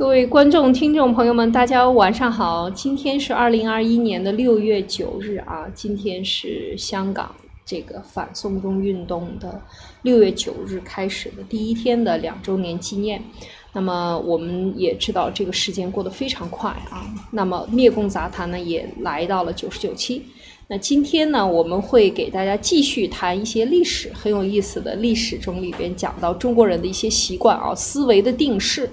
各位观众、听众朋友们，大家晚上好！今天是二零二一年的六月九日啊，今天是香港这个反送中运动的六月九日开始的第一天的两周年纪念。那么我们也知道，这个时间过得非常快啊。那么灭共杂谈呢，也来到了九十九期。那今天呢，我们会给大家继续谈一些历史很有意思的历史中里边讲到中国人的一些习惯啊，思维的定式。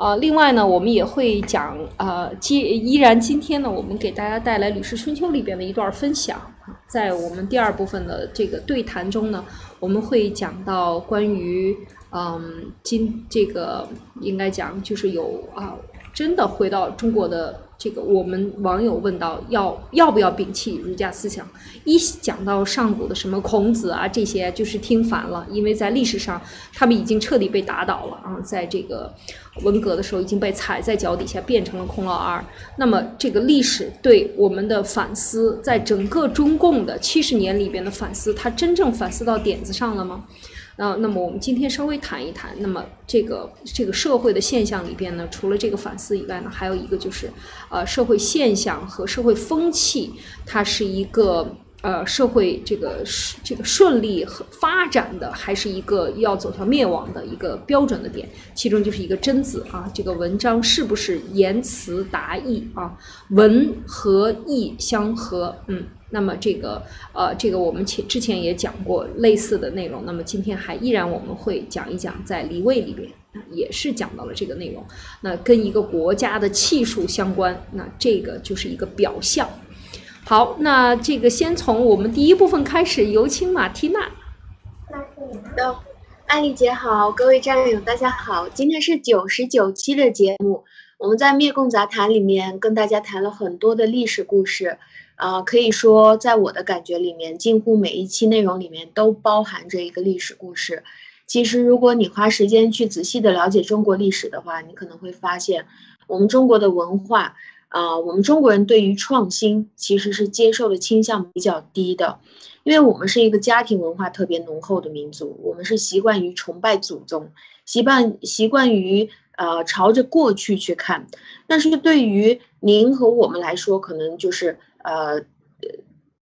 啊，另外呢，我们也会讲，啊，今依然今天呢，我们给大家带来《吕氏春秋》里边的一段分享。在我们第二部分的这个对谈中呢，我们会讲到关于，嗯，今这个应该讲就是有啊，真的回到中国的。这个我们网友问到要要不要摒弃儒家思想，一讲到上古的什么孔子啊这些，就是听烦了，因为在历史上他们已经彻底被打倒了啊，在这个文革的时候已经被踩在脚底下，变成了孔老二。那么这个历史对我们的反思，在整个中共的七十年里边的反思，它真正反思到点子上了吗？啊，那么我们今天稍微谈一谈，那么这个这个社会的现象里边呢，除了这个反思以外呢，还有一个就是，呃，社会现象和社会风气，它是一个呃社会这个这个顺利和发展的，还是一个要走向灭亡的一个标准的点，其中就是一个真字啊，这个文章是不是言辞达意啊，文和意相合，嗯。那么这个呃，这个我们前之前也讲过类似的内容。那么今天还依然我们会讲一讲，在离位里边也是讲到了这个内容。那跟一个国家的气数相关，那这个就是一个表象。好，那这个先从我们第一部分开始，有请马缇娜。好的，艾丽姐好，各位战友大家好，今天是九十九期的节目，我们在灭共杂谈里面跟大家谈了很多的历史故事。啊，可以说，在我的感觉里面，近乎每一期内容里面都包含着一个历史故事。其实，如果你花时间去仔细的了解中国历史的话，你可能会发现，我们中国的文化，啊，我们中国人对于创新其实是接受的倾向比较低的，因为我们是一个家庭文化特别浓厚的民族，我们是习惯于崇拜祖宗，习惯习惯于呃朝着过去去看。但是对于您和我们来说，可能就是。呃，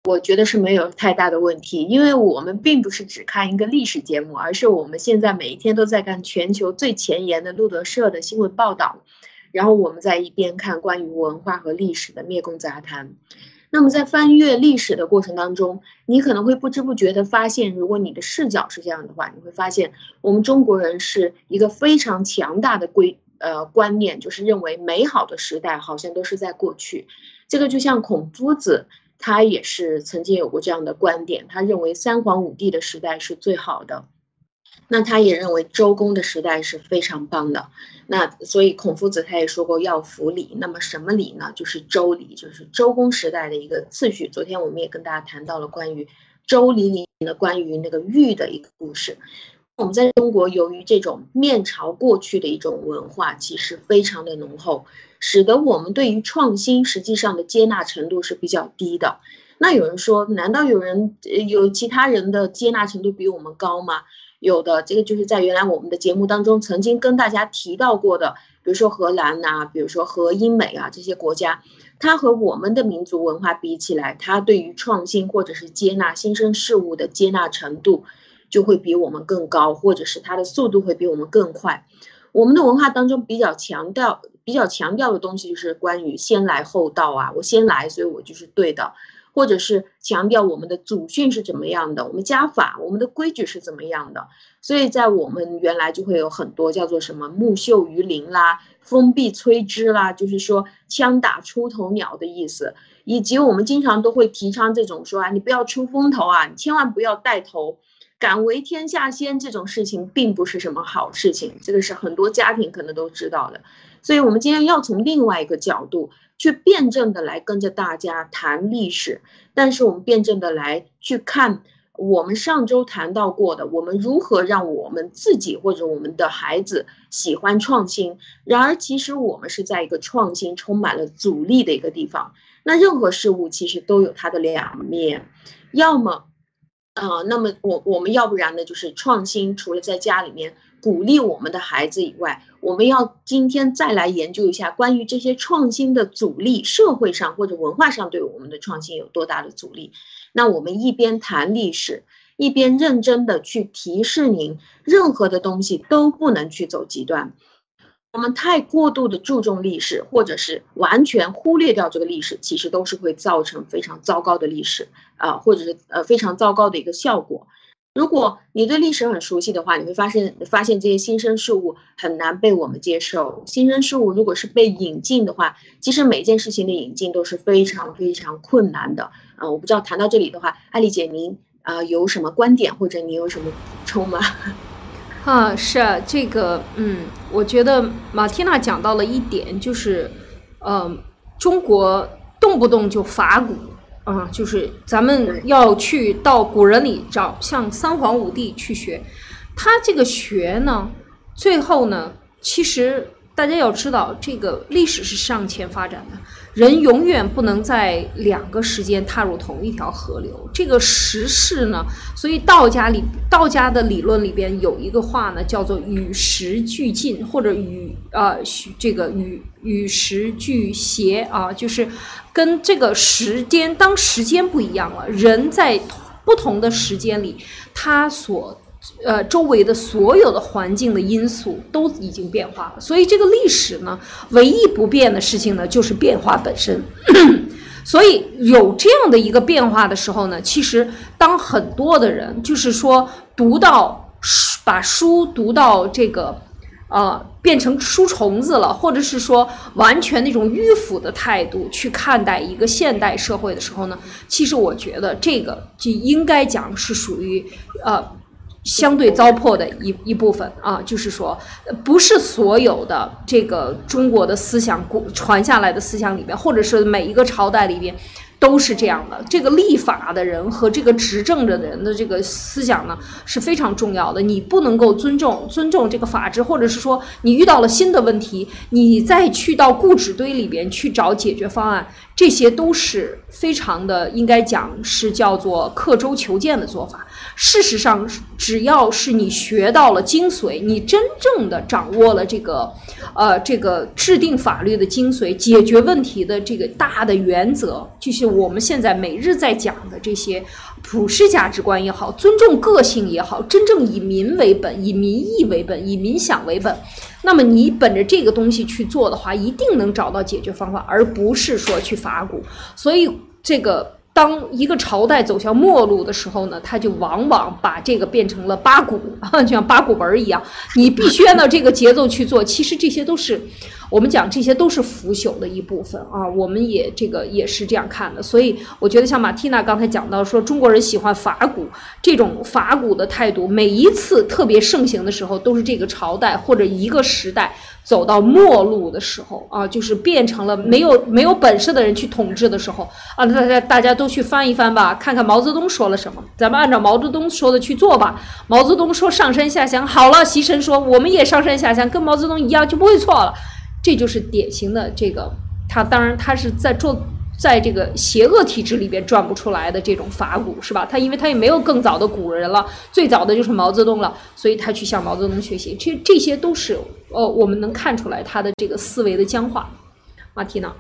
我觉得是没有太大的问题，因为我们并不是只看一个历史节目，而是我们现在每一天都在看全球最前沿的路德社的新闻报道，然后我们在一边看关于文化和历史的灭共杂谈。那么在翻阅历史的过程当中，你可能会不知不觉的发现，如果你的视角是这样的话，你会发现我们中国人是一个非常强大的规呃观念，就是认为美好的时代好像都是在过去。这个就像孔夫子，他也是曾经有过这样的观点，他认为三皇五帝的时代是最好的，那他也认为周公的时代是非常棒的。那所以孔夫子他也说过要服礼，那么什么礼呢？就是周礼，就是周公时代的一个次序。昨天我们也跟大家谈到了关于周礼里面的关于那个玉的一个故事。我们在中国，由于这种面朝过去的一种文化，其实非常的浓厚，使得我们对于创新实际上的接纳程度是比较低的。那有人说，难道有人有其他人的接纳程度比我们高吗？有的，这个就是在原来我们的节目当中曾经跟大家提到过的，比如说荷兰呐，比如说和英美啊这些国家，它和我们的民族文化比起来，它对于创新或者是接纳新生事物的接纳程度。就会比我们更高，或者是它的速度会比我们更快。我们的文化当中比较强调、比较强调的东西就是关于先来后到啊，我先来，所以我就是对的，或者是强调我们的祖训是怎么样的，我们家法、我们的规矩是怎么样的。所以在我们原来就会有很多叫做什么“木秀于林”啦、“风必摧之”啦，就是说枪打出头鸟的意思，以及我们经常都会提倡这种说啊，你不要出风头啊，你千万不要带头。敢为天下先这种事情并不是什么好事情，这个是很多家庭可能都知道的。所以，我们今天要从另外一个角度去辩证的来跟着大家谈历史，但是我们辩证的来去看我们上周谈到过的，我们如何让我们自己或者我们的孩子喜欢创新。然而，其实我们是在一个创新充满了阻力的一个地方。那任何事物其实都有它的两面，要么。啊，那么我我们要不然呢？就是创新，除了在家里面鼓励我们的孩子以外，我们要今天再来研究一下关于这些创新的阻力，社会上或者文化上对我们的创新有多大的阻力。那我们一边谈历史，一边认真的去提示您，任何的东西都不能去走极端。我们太过度的注重历史，或者是完全忽略掉这个历史，其实都是会造成非常糟糕的历史啊，或者是呃非常糟糕的一个效果。如果你对历史很熟悉的话，你会发现发现这些新生事物很难被我们接受。新生事物如果是被引进的话，其实每件事情的引进都是非常非常困难的啊！我不知道谈到这里的话，艾丽姐您啊有什么观点或者你有什么补充吗？啊，是啊，这个嗯，我觉得马蒂娜讲到了一点，就是呃，中国动不动就法古。啊，就是咱们要去到古人里找，像三皇五帝去学，他这个学呢，最后呢，其实大家要知道，这个历史是向前发展的。人永远不能在两个时间踏入同一条河流。这个时势呢，所以道家里道家的理论里边有一个话呢，叫做与时俱进，或者与呃这个与与时俱谐啊，就是跟这个时间，当时间不一样了，人在不同的时间里，他所。呃，周围的所有的环境的因素都已经变化了，所以这个历史呢，唯一不变的事情呢，就是变化本身。所以有这样的一个变化的时候呢，其实当很多的人就是说读到书把书读到这个呃变成书虫子了，或者是说完全那种迂腐的态度去看待一个现代社会的时候呢，其实我觉得这个就应该讲是属于呃。相对糟粕的一一部分啊，就是说，不是所有的这个中国的思想过传下来的思想里边，或者是每一个朝代里边。都是这样的，这个立法的人和这个执政着的人的这个思想呢是非常重要的。你不能够尊重尊重这个法治，或者是说你遇到了新的问题，你再去到固执堆里边去找解决方案，这些都是非常的应该讲是叫做刻舟求剑的做法。事实上，只要是你学到了精髓，你真正的掌握了这个呃这个制定法律的精髓，解决问题的这个大的原则，就是。我们现在每日在讲的这些普世价值观也好，尊重个性也好，真正以民为本，以民意为本，以民想为本，那么你本着这个东西去做的话，一定能找到解决方法，而不是说去法古。所以这个。当一个朝代走向末路的时候呢，他就往往把这个变成了八股啊，就像八股文一样，你必须按照这个节奏去做。其实这些都是我们讲，这些都是腐朽的一部分啊。我们也这个也是这样看的。所以我觉得像马蒂娜刚才讲到说，中国人喜欢法古这种法古的态度，每一次特别盛行的时候，都是这个朝代或者一个时代。走到末路的时候啊，就是变成了没有没有本事的人去统治的时候啊，大家大家都去翻一翻吧，看看毛泽东说了什么，咱们按照毛泽东说的去做吧。毛泽东说上山下乡，好了，习神说我们也上山下乡，跟毛泽东一样就不会错了。这就是典型的这个，他当然他是在做。在这个邪恶体制里边转不出来的这种法古是吧？他因为他也没有更早的古人了，最早的就是毛泽东了，所以他去向毛泽东学习。这这些都是呃，我们能看出来他的这个思维的僵化。马蒂娜，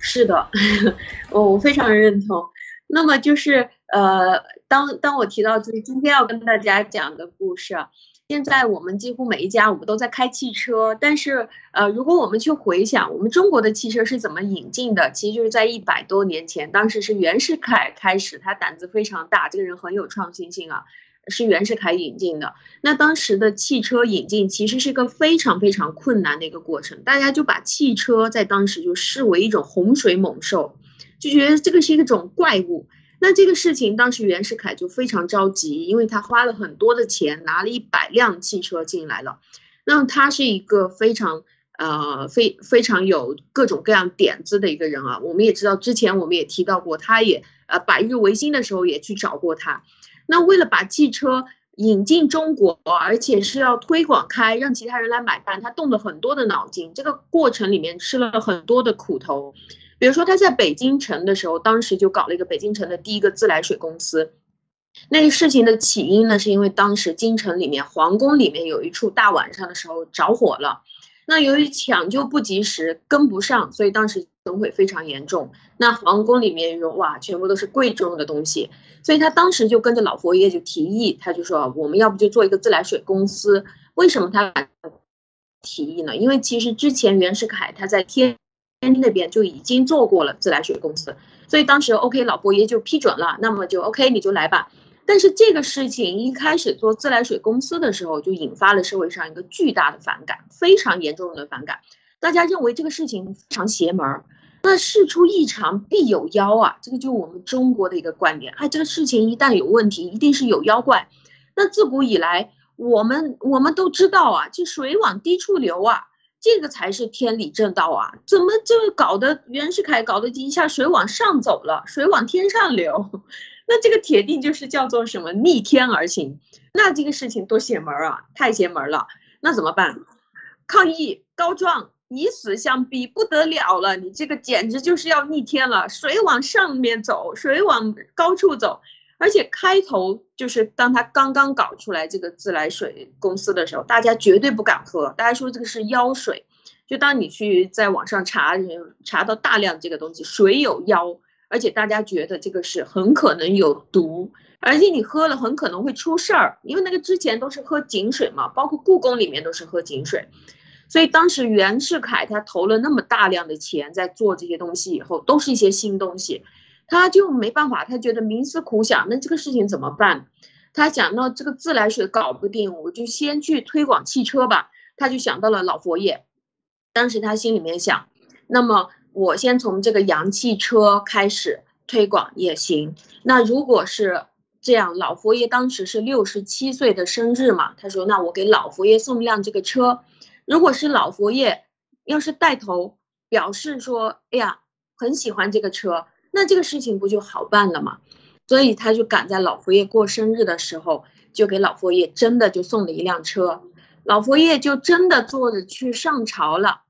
是的，我我非常认同。那么就是呃，当当我提到就是今天要跟大家讲的故事。现在我们几乎每一家我们都在开汽车，但是呃，如果我们去回想我们中国的汽车是怎么引进的，其实就是在一百多年前，当时是袁世凯开始，他胆子非常大，这个人很有创新性啊，是袁世凯引进的。那当时的汽车引进其实是一个非常非常困难的一个过程，大家就把汽车在当时就视为一种洪水猛兽，就觉得这个是一种怪物。那这个事情，当时袁世凯就非常着急，因为他花了很多的钱，拿了一百辆汽车进来了。那他是一个非常呃非非常有各种各样点子的一个人啊。我们也知道，之前我们也提到过，他也呃百日维新的时候也去找过他。那为了把汽车引进中国，而且是要推广开，让其他人来买单，他动了很多的脑筋，这个过程里面吃了很多的苦头。比如说他在北京城的时候，当时就搞了一个北京城的第一个自来水公司，那个事情的起因呢，是因为当时京城里面皇宫里面有一处大晚上的时候着火了，那由于抢救不及时，跟不上，所以当时损毁非常严重。那皇宫里面有哇，全部都是贵重的东西，所以他当时就跟着老佛爷就提议，他就说我们要不就做一个自来水公司？为什么他提议呢？因为其实之前袁世凯他在天那边就已经做过了自来水公司，所以当时 OK 老佛爷就批准了，那么就 OK 你就来吧。但是这个事情一开始做自来水公司的时候，就引发了社会上一个巨大的反感，非常严重的反感。大家认为这个事情非常邪门儿，那事出异常必有妖啊，这个就是我们中国的一个观点。哎，这个事情一旦有问题，一定是有妖怪。那自古以来，我们我们都知道啊，这水往低处流啊，这个才是天理正道啊。怎么就搞得袁世凯搞得一下水往上走了，水往天上流？那这个铁定就是叫做什么逆天而行，那这个事情多邪门啊，太邪门了。那怎么办？抗议告状，以死相逼，不得了了。你这个简直就是要逆天了，水往上面走，水往高处走。而且开头就是当他刚刚搞出来这个自来水公司的时候，大家绝对不敢喝，大家说这个是妖水。就当你去在网上查，查到大量这个东西，水有妖。而且大家觉得这个是很可能有毒，而且你喝了很可能会出事儿，因为那个之前都是喝井水嘛，包括故宫里面都是喝井水，所以当时袁世凯他投了那么大量的钱在做这些东西以后，都是一些新东西，他就没办法，他觉得冥思苦想，那这个事情怎么办？他想到这个自来水搞不定，我就先去推广汽车吧，他就想到了老佛爷，当时他心里面想，那么。我先从这个洋汽车开始推广也行。那如果是这样，老佛爷当时是六十七岁的生日嘛？他说：“那我给老佛爷送一辆这个车。如果是老佛爷要是带头表示说，哎呀，很喜欢这个车，那这个事情不就好办了吗？所以他就赶在老佛爷过生日的时候，就给老佛爷真的就送了一辆车。老佛爷就真的坐着去上朝了。”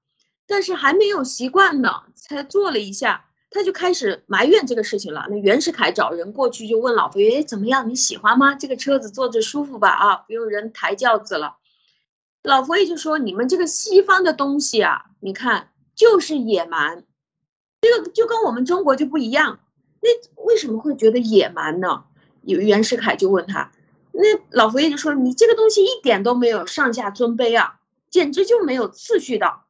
但是还没有习惯呢，才坐了一下，他就开始埋怨这个事情了。那袁世凯找人过去就问老佛爷：“，怎么样？你喜欢吗？这个车子坐着舒服吧？啊，不用人抬轿子了。”老佛爷就说：“你们这个西方的东西啊，你看就是野蛮，这个就跟我们中国就不一样。那为什么会觉得野蛮呢？”有袁世凯就问他，那老佛爷就说：“你这个东西一点都没有上下尊卑啊，简直就没有次序的。”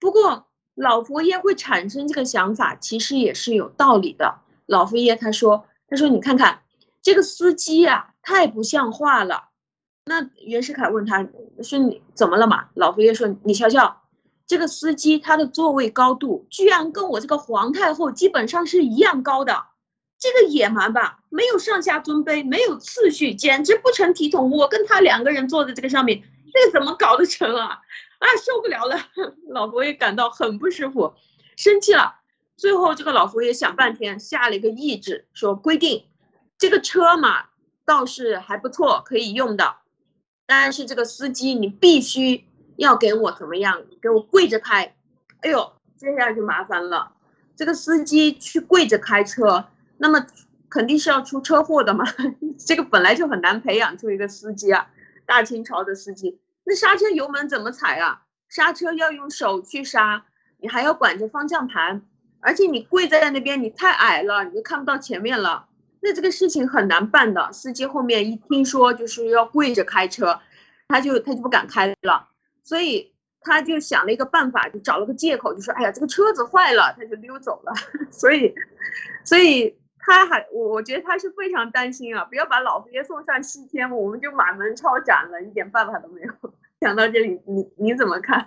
不过老佛爷会产生这个想法，其实也是有道理的。老佛爷他说：“他说你看看这个司机啊，太不像话了。”那袁世凯问他说：“你怎么了嘛？”老佛爷说：“你瞧瞧，这个司机他的座位高度居然跟我这个皇太后基本上是一样高的，这个野蛮吧，没有上下尊卑，没有次序，简直不成体统。我跟他两个人坐在这个上面，这怎么搞得成啊？”啊，受不了了！老佛爷感到很不舒服，生气了。最后，这个老佛爷想半天，下了一个懿旨，说规定这个车嘛倒是还不错，可以用的。但是这个司机你必须要给我怎么样？给我跪着开。哎呦，接下来就麻烦了。这个司机去跪着开车，那么肯定是要出车祸的嘛。这个本来就很难培养出一个司机啊，大清朝的司机。那刹车油门怎么踩啊？刹车要用手去刹，你还要管着方向盘，而且你跪在那边，你太矮了，你就看不到前面了。那这个事情很难办的。司机后面一听说就是要跪着开车，他就他就不敢开了，所以他就想了一个办法，就找了个借口，就说：“哎呀，这个车子坏了。”他就溜走了。所以，所以。他还我我觉得他是非常担心啊，不要把老佛爷送上西天，我们就满门抄斩了，一点办法都没有。讲到这里，你你怎么看？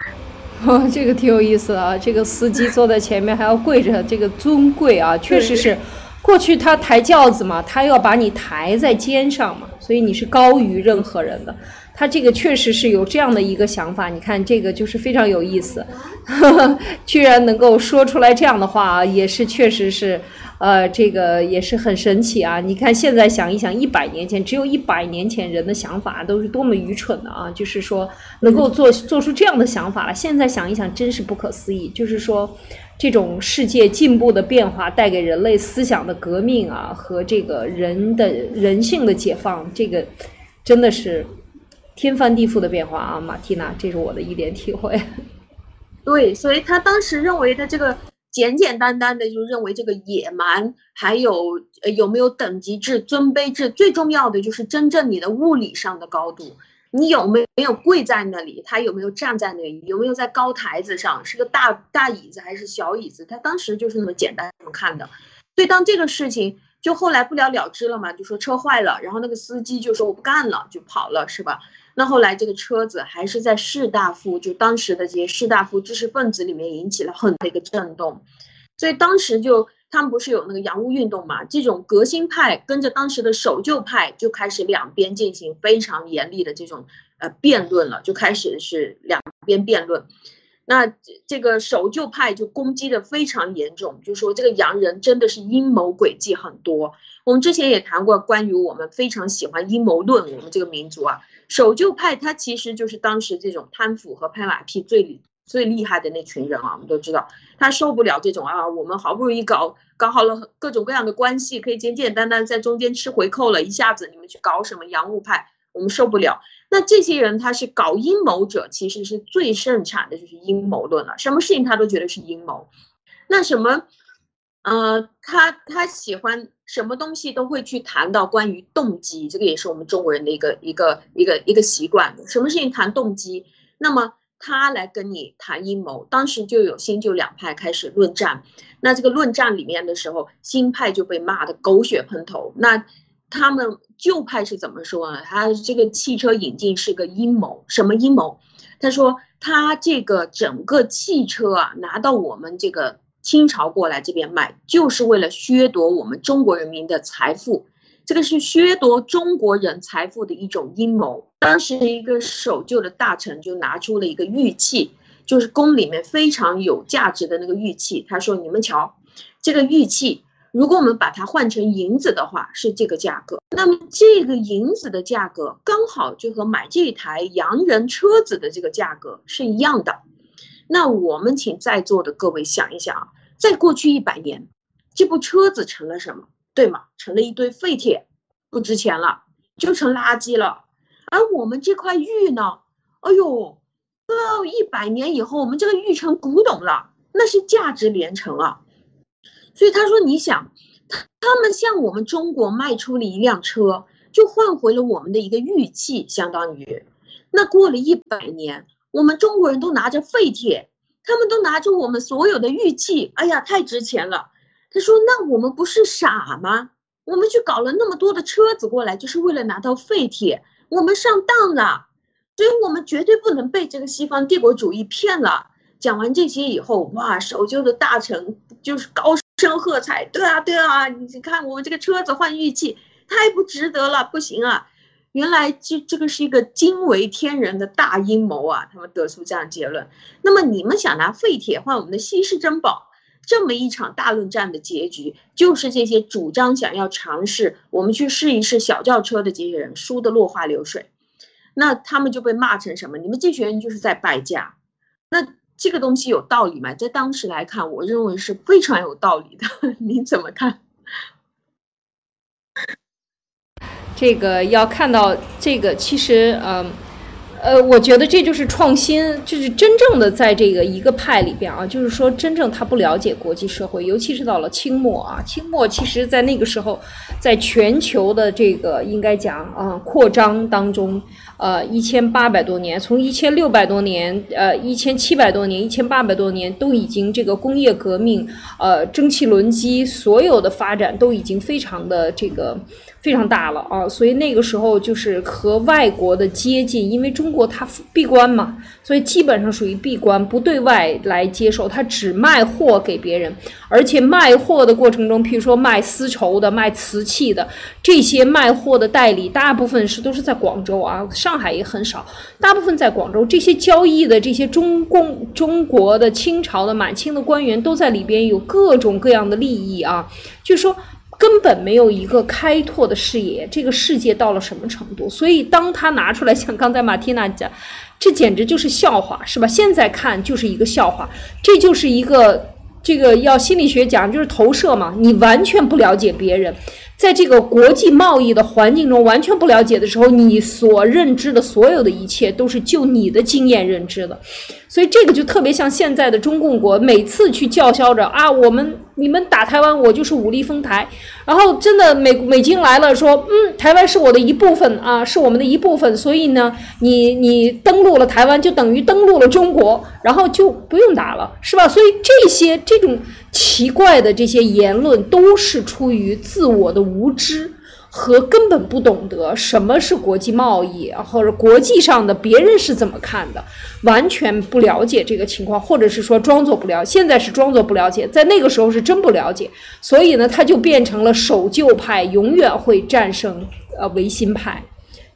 哦，这个挺有意思的啊，这个司机坐在前面还要跪着，这个尊贵啊，确实是。过去他抬轿子嘛，他要把你抬在肩上嘛，所以你是高于任何人的。他这个确实是有这样的一个想法，你看这个就是非常有意思，居然能够说出来这样的话啊，也是确实是。呃，这个也是很神奇啊！你看现在想一想，一百年前只有一百年前人的想法都是多么愚蠢的啊！就是说能够做做出这样的想法来，现在想一想真是不可思议。就是说这种世界进步的变化带给人类思想的革命啊，和这个人的人性的解放，这个真的是天翻地覆的变化啊！马蒂娜，这是我的一点体会。对，所以他当时认为的这个。简简单单的就认为这个野蛮，还有呃有没有等级制、尊卑制，最重要的就是真正你的物理上的高度，你有没有跪在那里，他有没有站在那里，有没有在高台子上，是个大大椅子还是小椅子，他当时就是那么简单这么看的。所以当这个事情就后来不了了之了嘛，就说车坏了，然后那个司机就说我不干了，就跑了，是吧？那后来这个车子还是在士大夫，就当时的这些士大夫知识分子里面引起了很大的一个震动，所以当时就他们不是有那个洋务运动嘛？这种革新派跟着当时的守旧派就开始两边进行非常严厉的这种呃辩论了，就开始是两边辩论。那这个守旧派就攻击的非常严重，就说这个洋人真的是阴谋诡计很多。我们之前也谈过关于我们非常喜欢阴谋论，我们这个民族啊。守旧派他其实就是当时这种贪腐和拍马屁最最厉害的那群人啊，我们都知道，他受不了这种啊，我们好不容易搞搞好了各种各样的关系，可以简简单单在中间吃回扣了，一下子你们去搞什么洋务派，我们受不了。那这些人他是搞阴谋者，其实是最盛产的就是阴谋论了，什么事情他都觉得是阴谋。那什么？呃，他他喜欢什么东西都会去谈到关于动机，这个也是我们中国人的一个一个一个一个习惯。什么事情谈动机？那么他来跟你谈阴谋，当时就有新旧两派开始论战。那这个论战里面的时候，新派就被骂的狗血喷头。那他们旧派是怎么说呢？他这个汽车引进是个阴谋，什么阴谋？他说他这个整个汽车啊，拿到我们这个。清朝过来这边卖，就是为了削夺我们中国人民的财富，这个是削夺中国人财富的一种阴谋。当时一个守旧的大臣就拿出了一个玉器，就是宫里面非常有价值的那个玉器。他说：“你们瞧，这个玉器，如果我们把它换成银子的话，是这个价格。那么这个银子的价格刚好就和买这台洋人车子的这个价格是一样的。那我们请在座的各位想一想啊。”在过去一百年，这部车子成了什么？对吗？成了一堆废铁，不值钱了，就成垃圾了。而我们这块玉呢？哎呦，到一百年以后，我们这个玉成古董了，那是价值连城啊。所以他说：“你想，他们向我们中国卖出了一辆车，就换回了我们的一个玉器，相当于那过了一百年，我们中国人都拿着废铁。”他们都拿着我们所有的玉器，哎呀，太值钱了。他说：“那我们不是傻吗？我们去搞了那么多的车子过来，就是为了拿到废铁，我们上当了。所以，我们绝对不能被这个西方帝国主义骗了。”讲完这些以后，哇，守旧的大臣就是高声喝彩：“对啊，对啊，你看我们这个车子换玉器，太不值得了，不行啊！”原来这这个是一个惊为天人的大阴谋啊！他们得出这样结论。那么你们想拿废铁换我们的稀世珍宝，这么一场大论战的结局，就是这些主张想要尝试我们去试一试小轿车的这些人输得落花流水。那他们就被骂成什么？你们这群人就是在败家。那这个东西有道理吗？在当时来看，我认为是非常有道理的。您怎么看？这个要看到这个，其实，嗯，呃，我觉得这就是创新，就是真正的在这个一个派里边啊，就是说真正他不了解国际社会，尤其是到了清末啊，清末其实在那个时候，在全球的这个应该讲啊扩张当中。呃，一千八百多年，从一千六百多年，呃，一千七百多年，一千八百多年，都已经这个工业革命，呃，蒸汽轮机，所有的发展都已经非常的这个非常大了啊，所以那个时候就是和外国的接近，因为中国它闭关嘛，所以基本上属于闭关，不对外来接受，它只卖货给别人，而且卖货的过程中，譬如说卖丝绸的、卖瓷器的这些卖货的代理，大部分是都是在广州啊，上海也很少，大部分在广州。这些交易的这些中共、中国的、清朝的、满清的官员都在里边有各种各样的利益啊，就说。根本没有一个开拓的视野，这个世界到了什么程度？所以当他拿出来，像刚才马蒂娜讲，这简直就是笑话，是吧？现在看就是一个笑话，这就是一个这个要心理学讲就是投射嘛，你完全不了解别人。在这个国际贸易的环境中完全不了解的时候，你所认知的所有的一切都是就你的经验认知的，所以这个就特别像现在的中共国每次去叫嚣着啊，我们你们打台湾，我就是武力封台，然后真的美美军来了说，嗯，台湾是我的一部分啊，是我们的一部分，所以呢，你你登陆了台湾就等于登陆了中国，然后就不用打了，是吧？所以这些这种。奇怪的这些言论都是出于自我的无知和根本不懂得什么是国际贸易，或者国际上的别人是怎么看的，完全不了解这个情况，或者是说装作不了。现在是装作不了解，在那个时候是真不了解，所以呢，他就变成了守旧派，永远会战胜呃维新派。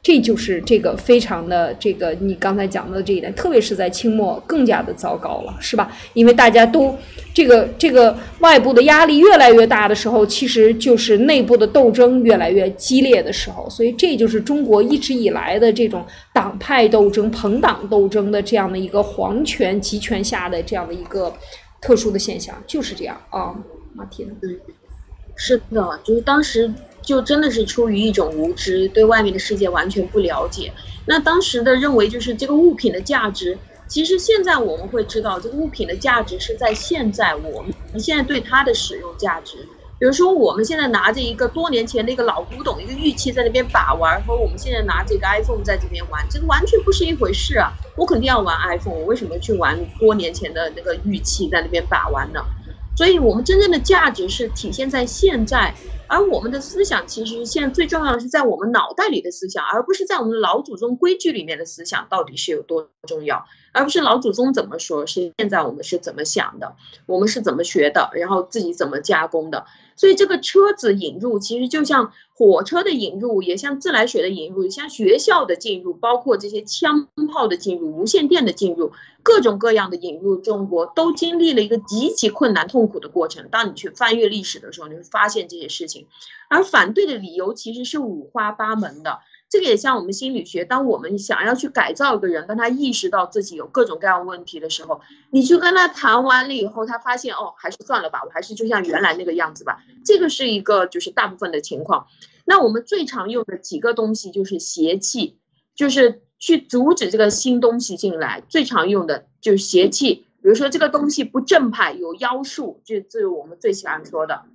这就是这个非常的这个你刚才讲的这一点，特别是在清末更加的糟糕了，是吧？因为大家都这个这个外部的压力越来越大的时候，其实就是内部的斗争越来越激烈的时候，所以这就是中国一直以来的这种党派斗争、朋党斗争的这样的一个皇权集权下的这样的一个特殊的现象，就是这样啊，马婷。嗯，是的，就是当时。就真的是出于一种无知，对外面的世界完全不了解。那当时的认为就是这个物品的价值，其实现在我们会知道，这个物品的价值是在现在我们现在对它的使用价值。比如说，我们现在拿着一个多年前的一个老古董一个玉器在那边把玩，和我们现在拿这个 iPhone 在这边玩，这个完全不是一回事啊！我肯定要玩 iPhone，我为什么去玩多年前的那个玉器在那边把玩呢？所以，我们真正的价值是体现在现在。而我们的思想，其实现在最重要的是在我们脑袋里的思想，而不是在我们老祖宗规矩里面的思想到底是有多重要，而不是老祖宗怎么说，是现在我们是怎么想的，我们是怎么学的，然后自己怎么加工的。所以这个车子引入，其实就像火车的引入，也像自来水的引入，也像学校的进入，包括这些枪炮的进入、无线电的进入，各种各样的引入中国，都经历了一个极其困难、痛苦的过程。当你去翻阅历史的时候，你会发现这些事情。而反对的理由其实是五花八门的。这个也像我们心理学，当我们想要去改造一个人，当他意识到自己有各种各样问题的时候，你去跟他谈完了以后，他发现哦，还是算了吧，我还是就像原来那个样子吧。这个是一个就是大部分的情况。那我们最常用的几个东西就是邪气，就是去阻止这个新东西进来。最常用的就是邪气，比如说这个东西不正派，有妖术，这这是我们最喜欢说的。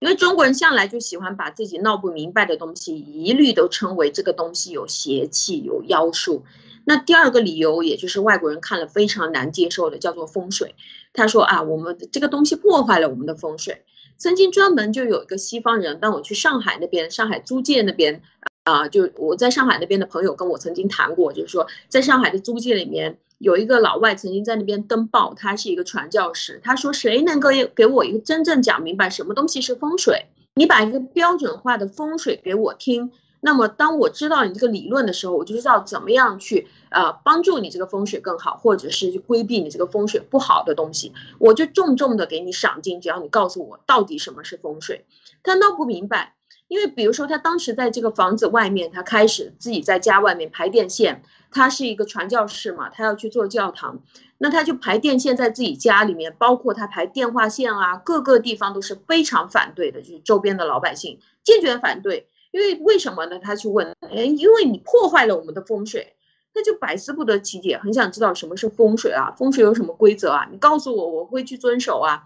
因为中国人向来就喜欢把自己闹不明白的东西，一律都称为这个东西有邪气、有妖术。那第二个理由，也就是外国人看了非常难接受的，叫做风水。他说啊，我们这个东西破坏了我们的风水。曾经专门就有一个西方人，当我去上海那边，上海租界那边啊，就我在上海那边的朋友跟我曾经谈过，就是说在上海的租界里面。有一个老外曾经在那边登报，他是一个传教士。他说：“谁能够给我一个真正讲明白什么东西是风水？你把一个标准化的风水给我听，那么当我知道你这个理论的时候，我就知道怎么样去呃帮助你这个风水更好，或者是规避你这个风水不好的东西。我就重重的给你赏金，只要你告诉我到底什么是风水。”他闹不明白。因为比如说，他当时在这个房子外面，他开始自己在家外面排电线。他是一个传教士嘛，他要去做教堂，那他就排电线在自己家里面，包括他排电话线啊，各个地方都是非常反对的，就是周边的老百姓坚决反对。因为为什么呢？他去问，哎，因为你破坏了我们的风水，他就百思不得其解，很想知道什么是风水啊？风水有什么规则啊？你告诉我，我会去遵守啊。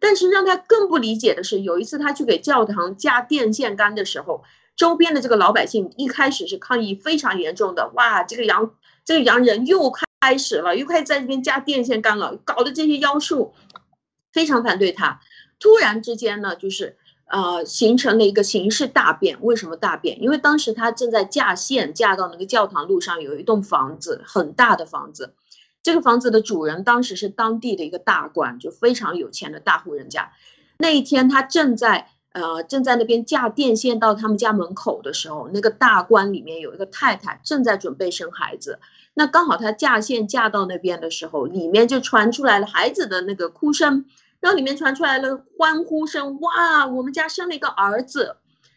但是让他更不理解的是，有一次他去给教堂加电线杆的时候，周边的这个老百姓一开始是抗议非常严重的。哇，这个洋这个洋人又开始了，又开始在这边加电线杆了，搞的这些妖术，非常反对他。突然之间呢，就是呃，形成了一个形势大变。为什么大变？因为当时他正在架线，架到那个教堂路上有一栋房子，很大的房子。这个房子的主人当时是当地的一个大官，就非常有钱的大户人家。那一天，他正在呃正在那边架电线到他们家门口的时候，那个大官里面有一个太太正在准备生孩子。那刚好他架线架到那边的时候，里面就传出来了孩子的那个哭声，然后里面传出来了欢呼声，哇，我们家生了一个儿子。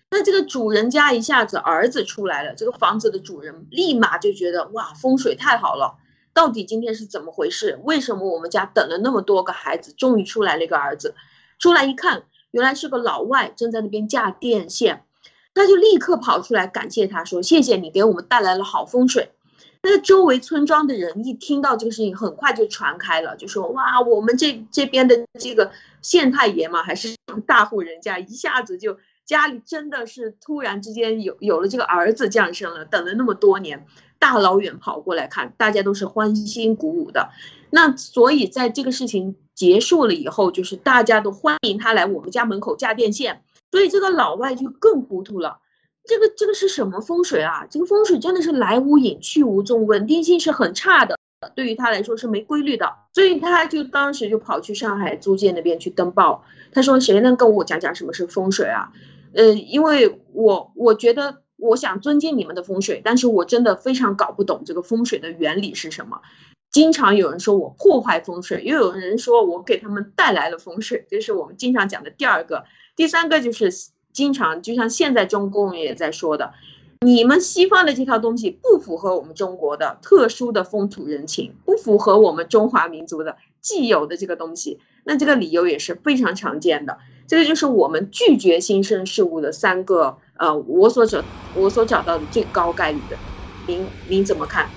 那这个主人家一下子儿子出来了，这个房子的主人立马就觉得哇，风水太好了。到底今天是怎么回事？为什么我们家等了那么多个孩子，终于出来了一个儿子？出来一看，原来是个老外正在那边架电线，他就立刻跑出来感谢他，说：“谢谢你给我们带来了好风水。”那周围村庄的人一听到这个事情，很快就传开了，就说：“哇，我们这这边的这个县太爷嘛，还是 大户人家，一下子就家里真的是突然之间有有了这个儿子降生了，等了那么多年。”大老远跑过来看，大家都是欢欣鼓舞的。那所以在这个事情结束了以后，就是大家都欢迎他来我们家门口架电线。所以这个老外就更糊涂了，这个这个是什么风水啊？这个风水真的是来无影去无踪，稳定性是很差的，对于他来说是没规律的。所以他就当时就跑去上海租界那边去登报，他说：“谁能跟我讲讲什么是风水啊？”呃，因为我我觉得。我想尊敬你们的风水，但是我真的非常搞不懂这个风水的原理是什么。经常有人说我破坏风水，又有人说我给他们带来了风水，这是我们经常讲的第二个。第三个就是经常就像现在中共也在说的，你们西方的这套东西不符合我们中国的特殊的风土人情，不符合我们中华民族的既有的这个东西。那这个理由也是非常常见的。这个就是我们拒绝新生事物的三个。呃，我所找我所找到的最高概率的，您您怎么看？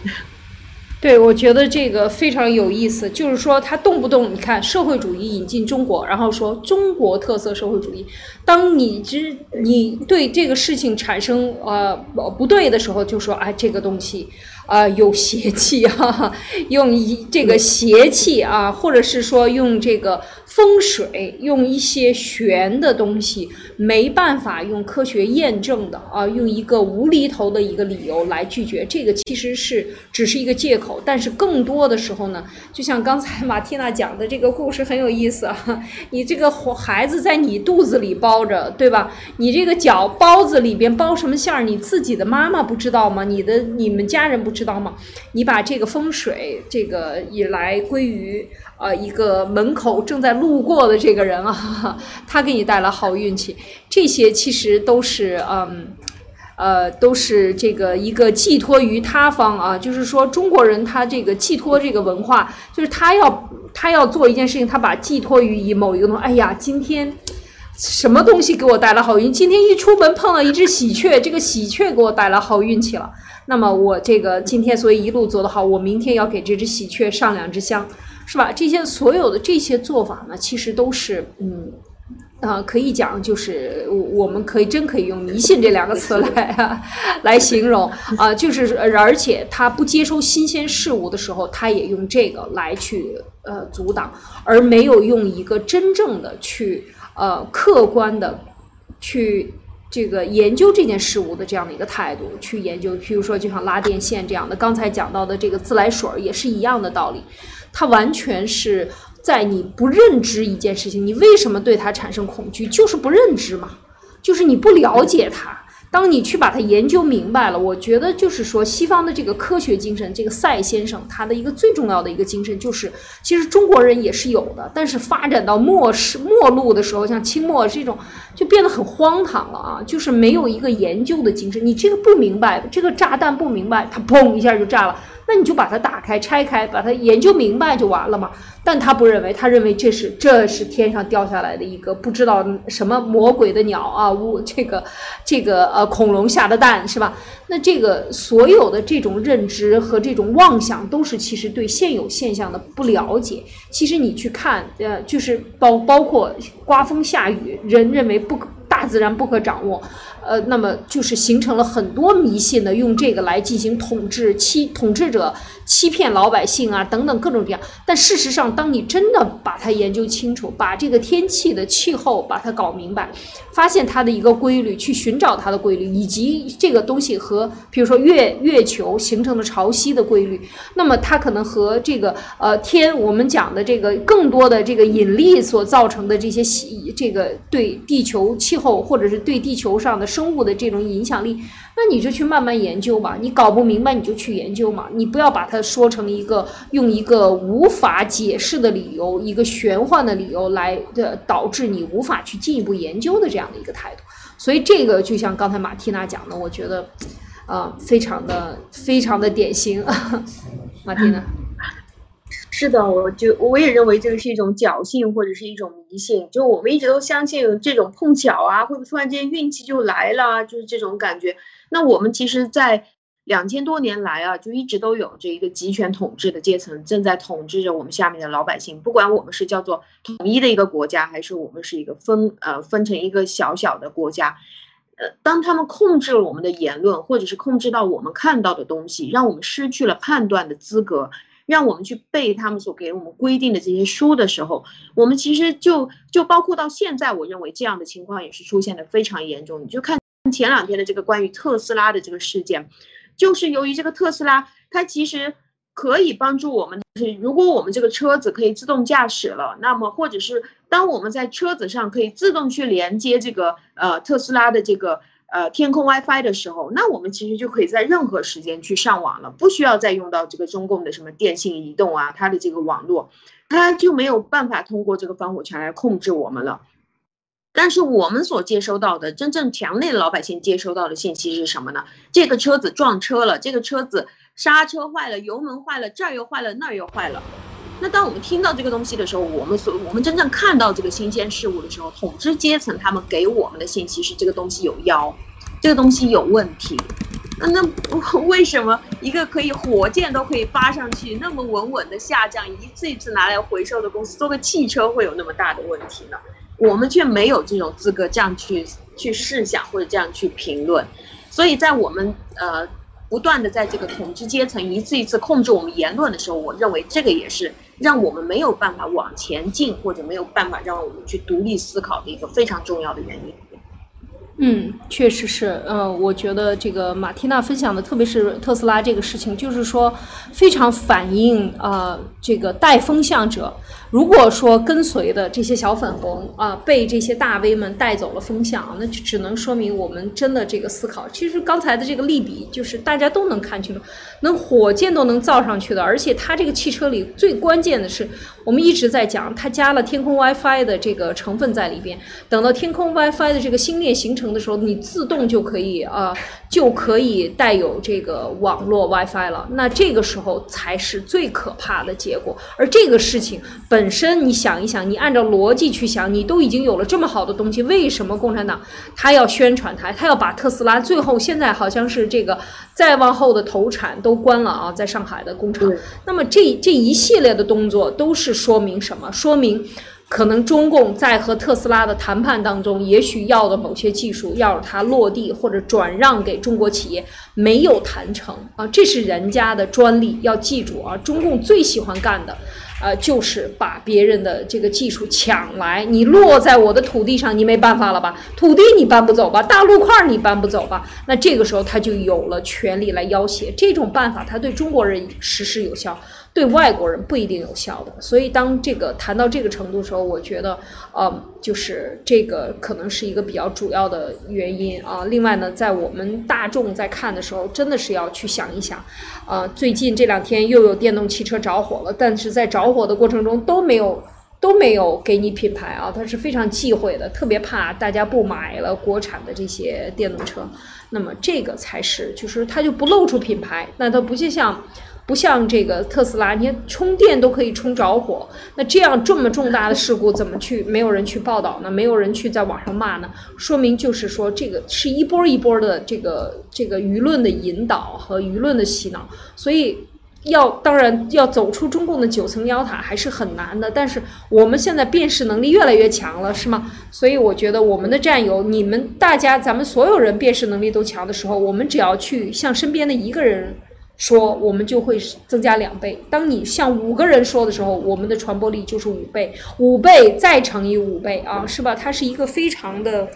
对，我觉得这个非常有意思，就是说他动不动你看社会主义引进中国，然后说中国特色社会主义，当你之你对这个事情产生呃不对的时候，就说哎这个东西。啊，有邪气啊，用一这个邪气啊，或者是说用这个风水，用一些玄的东西，没办法用科学验证的啊，用一个无厘头的一个理由来拒绝，这个其实是只是一个借口。但是更多的时候呢，就像刚才马蒂娜讲的这个故事很有意思啊，你这个孩子在你肚子里包着，对吧？你这个饺包子里边包什么馅儿？你自己的妈妈不知道吗？你的你们家人不？知道吗？你把这个风水，这个以来归于呃一个门口正在路过的这个人啊，他给你带来好运气。这些其实都是嗯呃都是这个一个寄托于他方啊，就是说中国人他这个寄托这个文化，就是他要他要做一件事情，他把寄托于以某一个东西。哎呀，今天什么东西给我带来好运？今天一出门碰到一只喜鹊，这个喜鹊给我带来好运气了。那么我这个今天所以一路做得好，我明天要给这只喜鹊上两只香，是吧？这些所有的这些做法呢，其实都是嗯，啊，可以讲就是我我们可以真可以用迷信这两个词来啊 来形容啊，就是而且他不接收新鲜事物的时候，他也用这个来去呃阻挡，而没有用一个真正的去呃客观的去。这个研究这件事物的这样的一个态度去研究，譬如说就像拉电线这样的，刚才讲到的这个自来水儿也是一样的道理，它完全是在你不认知一件事情，你为什么对它产生恐惧，就是不认知嘛，就是你不了解它。当你去把它研究明白了，我觉得就是说，西方的这个科学精神，这个赛先生他的一个最重要的一个精神，就是其实中国人也是有的，但是发展到末世末路的时候，像清末这种，就变得很荒唐了啊，就是没有一个研究的精神。你这个不明白，这个炸弹不明白，它砰一下就炸了。那你就把它打开、拆开，把它研究明白就完了嘛。但他不认为，他认为这是这是天上掉下来的一个不知道什么魔鬼的鸟啊，乌这个这个呃恐龙下的蛋是吧？那这个所有的这种认知和这种妄想，都是其实对现有现象的不了解。其实你去看，呃，就是包包括刮风下雨，人认为不可。大自然不可掌握，呃，那么就是形成了很多迷信的，用这个来进行统治，欺统治者欺骗老百姓啊，等等各种各样。但事实上，当你真的把它研究清楚，把这个天气的气候把它搞明白，发现它的一个规律，去寻找它的规律，以及这个东西和比如说月月球形成的潮汐的规律，那么它可能和这个呃天我们讲的这个更多的这个引力所造成的这些这个对地球气候或者是对地球上的。生物的这种影响力，那你就去慢慢研究嘛。你搞不明白，你就去研究嘛。你不要把它说成一个用一个无法解释的理由，一个玄幻的理由来的导致你无法去进一步研究的这样的一个态度。所以这个就像刚才马蒂娜讲的，我觉得，呃，非常的非常的典型。马蒂娜。是的，我就我也认为这个是一种侥幸或者是一种迷信。就我们一直都相信这种碰巧啊，会不会突然间运气就来了，就是这种感觉。那我们其实，在两千多年来啊，就一直都有这一个集权统治的阶层正在统治着我们下面的老百姓。不管我们是叫做统一的一个国家，还是我们是一个分呃分成一个小小的国家，呃，当他们控制了我们的言论，或者是控制到我们看到的东西，让我们失去了判断的资格。让我们去背他们所给我们规定的这些书的时候，我们其实就就包括到现在，我认为这样的情况也是出现的非常严重。你就看前两天的这个关于特斯拉的这个事件，就是由于这个特斯拉，它其实可以帮助我们，就是如果我们这个车子可以自动驾驶了，那么或者是当我们在车子上可以自动去连接这个呃特斯拉的这个。呃，天空 WiFi 的时候，那我们其实就可以在任何时间去上网了，不需要再用到这个中共的什么电信、移动啊，它的这个网络，它就没有办法通过这个防火墙来控制我们了。但是我们所接收到的，真正墙内的老百姓接收到的信息是什么呢？这个车子撞车了，这个车子刹车坏了，油门坏了，这儿又坏了，那儿又坏了。那当我们听到这个东西的时候，我们所我们真正看到这个新鲜事物的时候，统治阶层他们给我们的信息是这个东西有妖，这个东西有问题。那那为什么一个可以火箭都可以发上去，那么稳稳的下降，一次一次拿来回收的公司做个汽车会有那么大的问题呢？我们却没有这种资格这样去去试想或者这样去评论。所以在我们呃。不断的在这个统治阶层一次一次控制我们言论的时候，我认为这个也是让我们没有办法往前进，或者没有办法让我们去独立思考的一个非常重要的原因。嗯，确实是，呃，我觉得这个马蒂娜分享的，特别是特斯拉这个事情，就是说非常反映啊，这个带风向者，如果说跟随的这些小粉红啊，被这些大 V 们带走了风向，那就只能说明我们真的这个思考。其实刚才的这个利比，就是大家都能看清楚，能火箭都能造上去的，而且它这个汽车里最关键的是，我们一直在讲，它加了天空 WiFi 的这个成分在里边，等到天空 WiFi 的这个星链形成。的时候，你自动就可以啊，就可以带有这个网络 WiFi 了。那这个时候才是最可怕的结果。而这个事情本身，你想一想，你按照逻辑去想，你都已经有了这么好的东西，为什么共产党他要宣传它？他要把特斯拉最后现在好像是这个再往后的投产都关了啊，在上海的工厂。那么这这一系列的动作都是说明什么？说明。可能中共在和特斯拉的谈判当中，也许要的某些技术要它落地或者转让给中国企业，没有谈成啊，这是人家的专利，要记住啊，中共最喜欢干的，呃，就是把别人的这个技术抢来，你落在我的土地上，你没办法了吧？土地你搬不走吧？大陆块你搬不走吧？那这个时候他就有了权利来要挟，这种办法他对中国人实施有效。对外国人不一定有效的，所以当这个谈到这个程度的时候，我觉得，呃，就是这个可能是一个比较主要的原因啊。另外呢，在我们大众在看的时候，真的是要去想一想，啊，最近这两天又有电动汽车着火了，但是在着火的过程中都没有都没有给你品牌啊，它是非常忌讳的，特别怕大家不买了国产的这些电动车。那么这个才是，就是它就不露出品牌，那它不就像。不像这个特斯拉，你看充电都可以充着火，那这样这么重大的事故怎么去没有人去报道呢？没有人去在网上骂呢？说明就是说这个是一波一波的这个这个舆论的引导和舆论的洗脑，所以要当然要走出中共的九层妖塔还是很难的，但是我们现在辨识能力越来越强了，是吗？所以我觉得我们的战友，你们大家，咱们所有人辨识能力都强的时候，我们只要去向身边的一个人说，我们就会增加两倍。当你向五个人说的时候，我们的传播力就是五倍，五倍再乘以五倍啊，是吧？它是一个非常的。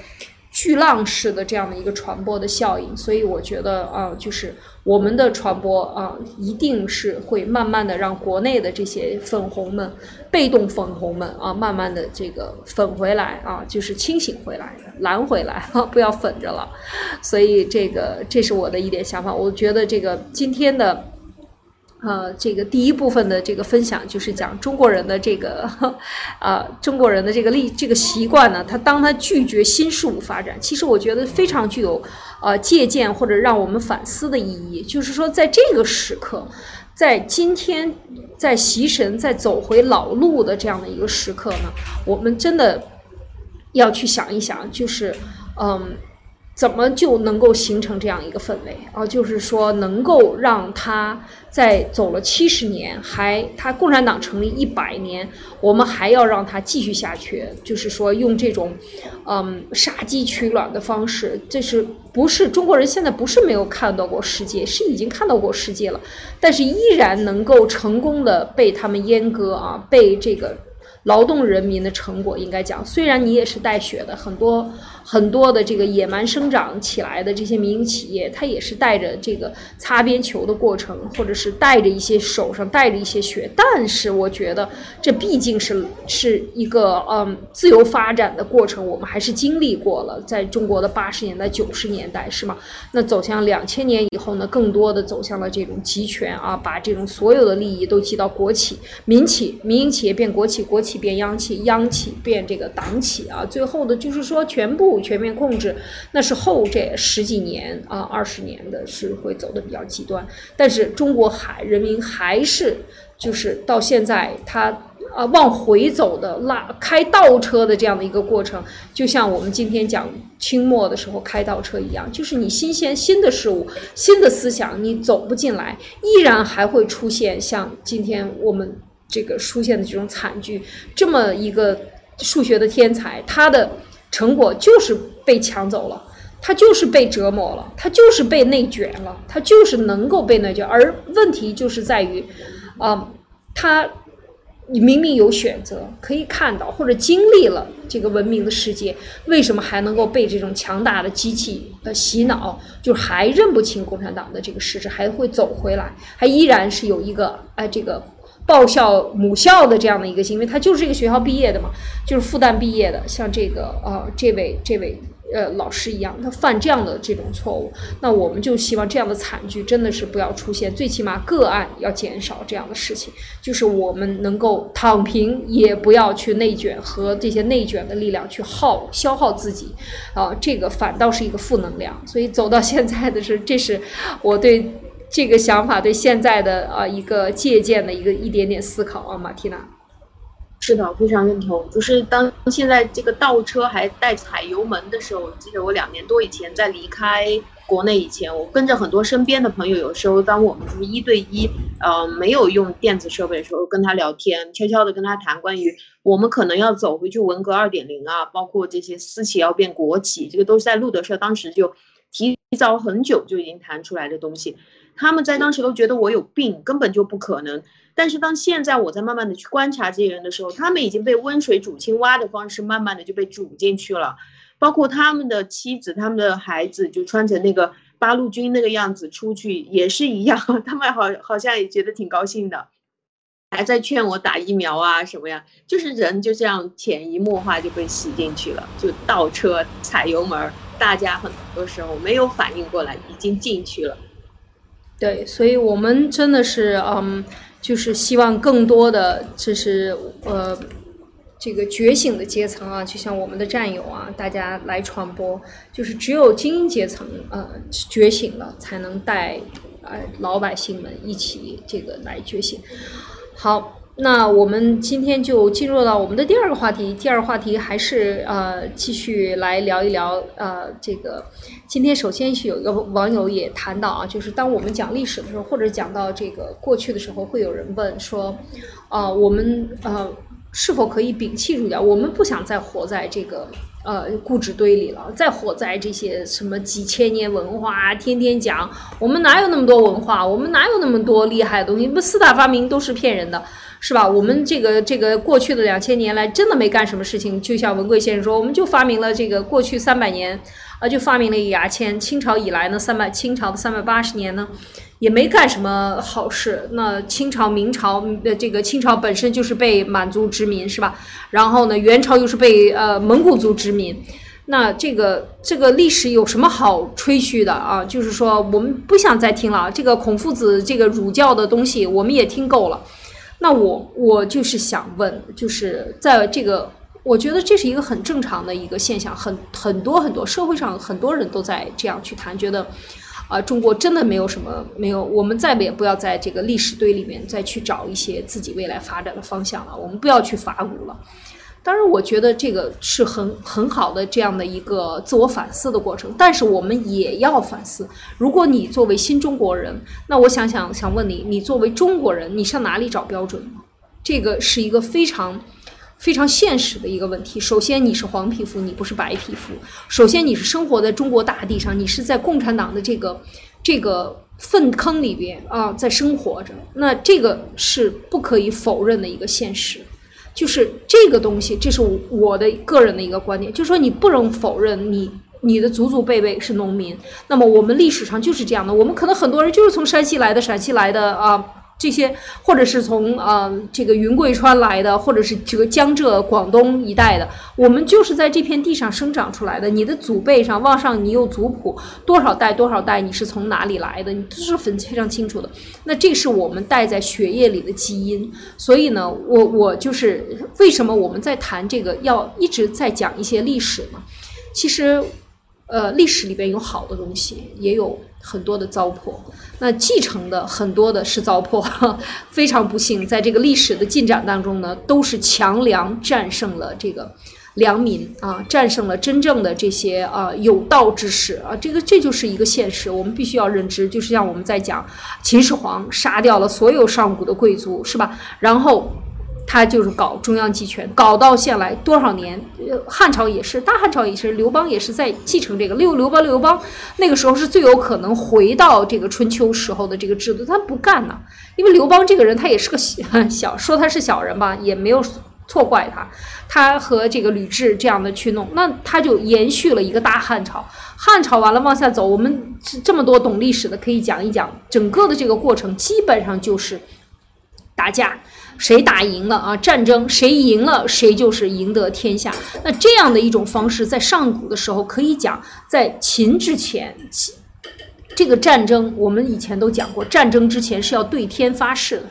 巨浪式的这样的一个传播的效应，所以我觉得啊，就是我们的传播啊，一定是会慢慢的让国内的这些粉红们、被动粉红们啊，慢慢的这个粉回来啊，就是清醒回来、蓝回来，不要粉着了。所以这个这是我的一点想法。我觉得这个今天的。呃，这个第一部分的这个分享就是讲中国人的这个，呃，中国人的这个历这个习惯呢，他当他拒绝新事物发展，其实我觉得非常具有呃借鉴或者让我们反思的意义。就是说，在这个时刻，在今天，在习神在走回老路的这样的一个时刻呢，我们真的要去想一想，就是嗯。怎么就能够形成这样一个氛围啊？就是说，能够让他在走了七十年，还他共产党成立一百年，我们还要让他继续下去。就是说，用这种，嗯，杀鸡取卵的方式，这是不是中国人现在不是没有看到过世界，是已经看到过世界了，但是依然能够成功的被他们阉割啊，被这个。劳动人民的成果，应该讲，虽然你也是带血的，很多很多的这个野蛮生长起来的这些民营企业，它也是带着这个擦边球的过程，或者是带着一些手上带着一些血，但是我觉得这毕竟是是一个嗯自由发展的过程，我们还是经历过了，在中国的八十年代九十年代是吗？那走向两千年以后呢，更多的走向了这种集权啊，把这种所有的利益都集到国企、民企、民营企业变国企，国企。变央企，央企变这个党企啊，最后的就是说全部全面控制，那是后这十几年啊二十年的是会走的比较极端，但是中国还人民还是就是到现在他啊往回走的拉开倒车的这样的一个过程，就像我们今天讲清末的时候开倒车一样，就是你新鲜新的事物、新的思想你走不进来，依然还会出现像今天我们。这个出现的这种惨剧，这么一个数学的天才，他的成果就是被抢走了，他就是被折磨了，他就是被内卷了，他就是能够被内卷。而问题就是在于，啊，他明明有选择，可以看到或者经历了这个文明的世界，为什么还能够被这种强大的机器呃洗脑，就还认不清共产党的这个实质，还会走回来，还依然是有一个哎这个。报效母校的这样的一个行为，他就是这个学校毕业的嘛，就是复旦毕业的，像这个呃这位这位呃老师一样，他犯这样的这种错误，那我们就希望这样的惨剧真的是不要出现，最起码个案要减少这样的事情，就是我们能够躺平，也不要去内卷和这些内卷的力量去耗消耗自己，啊，这个反倒是一个负能量，所以走到现在的是，这是我对。这个想法对现在的啊一个借鉴的一个一点点思考啊，马蒂娜，是的，非常认同。就是当现在这个倒车还带踩油门的时候，记得我两年多以前在离开国内以前，我跟着很多身边的朋友，有时候当我们就是一对一，呃，没有用电子设备的时候，跟他聊天，悄悄的跟他谈关于我们可能要走回去文革二点零啊，包括这些私企要变国企，这个都是在路德社当时就提早很久就已经谈出来的东西。他们在当时都觉得我有病，根本就不可能。但是当现在我在慢慢的去观察这些人的时候，他们已经被温水煮青蛙的方式，慢慢的就被煮进去了。包括他们的妻子、他们的孩子，就穿成那个八路军那个样子出去也是一样，他们好好像也觉得挺高兴的，还在劝我打疫苗啊什么呀。就是人就这样潜移默化就被洗进去了，就倒车踩油门，大家很多时候没有反应过来，已经进去了。对，所以我们真的是，嗯，就是希望更多的，就是呃，这个觉醒的阶层啊，就像我们的战友啊，大家来传播，就是只有精英阶层呃觉醒了，才能带呃老百姓们一起这个来觉醒。好。那我们今天就进入到我们的第二个话题。第二个话题还是呃，继续来聊一聊呃，这个今天首先是有一个网友也谈到啊，就是当我们讲历史的时候，或者讲到这个过去的时候，会有人问说，啊，我们呃是否可以摒弃儒家？我们不想再活在这个。呃，固执堆里了，再活在这些什么几千年文化，天天讲，我们哪有那么多文化？我们哪有那么多厉害的东西？不，四大发明都是骗人的，是吧？我们这个这个过去的两千年来，真的没干什么事情。就像文贵先生说，我们就发明了这个过去三百年，啊，就发明了一牙签。清朝以来呢，三百清朝的三百八十年呢。也没干什么好事。那清朝、明朝的这个清朝本身就是被满族殖民，是吧？然后呢，元朝又是被呃蒙古族殖民。那这个这个历史有什么好吹嘘的啊？就是说，我们不想再听了。这个孔夫子这个儒教的东西，我们也听够了。那我我就是想问，就是在这个，我觉得这是一个很正常的一个现象，很很多很多社会上很多人都在这样去谈，觉得。啊，中国真的没有什么没有，我们再也不要在这个历史堆里面再去找一些自己未来发展的方向了。我们不要去法古了。当然，我觉得这个是很很好的这样的一个自我反思的过程。但是我们也要反思，如果你作为新中国人，那我想想想问你，你作为中国人，你上哪里找标准？这个是一个非常。非常现实的一个问题。首先，你是黄皮肤，你不是白皮肤。首先，你是生活在中国大地上，你是在共产党的这个这个粪坑里边啊，在生活着。那这个是不可以否认的一个现实，就是这个东西，这是我的个人的一个观点，就是说你不能否认你你的祖祖辈辈是农民。那么我们历史上就是这样的，我们可能很多人就是从山西来的，陕西来的啊。这些，或者是从呃这个云贵川来的，或者是这个江浙广东一带的，我们就是在这片地上生长出来的。你的祖辈上往上，你有族谱，多少代多少代，你是从哪里来的，你都是分非常清楚的。那这是我们带在血液里的基因。所以呢，我我就是为什么我们在谈这个，要一直在讲一些历史呢？其实，呃，历史里边有好的东西，也有。很多的糟粕，那继承的很多的是糟粕，非常不幸，在这个历史的进展当中呢，都是强梁战胜了这个良民啊，战胜了真正的这些啊有道之士啊，这个这就是一个现实，我们必须要认知，就是像我们在讲秦始皇杀掉了所有上古的贵族，是吧？然后。他就是搞中央集权，搞到现来多少年？呃汉朝也是，大汉朝也是，刘邦也是在继承这个。刘刘邦刘邦那个时候是最有可能回到这个春秋时候的这个制度，他不干呢，因为刘邦这个人他也是个小，说他是小人吧，也没有错怪他。他和这个吕雉这样的去弄，那他就延续了一个大汉朝。汉朝完了往下走，我们这么多懂历史的可以讲一讲，整个的这个过程基本上就是打架。谁打赢了啊？战争谁赢了，谁就是赢得天下。那这样的一种方式，在上古的时候可以讲，在秦之前，这个战争我们以前都讲过，战争之前是要对天发誓的。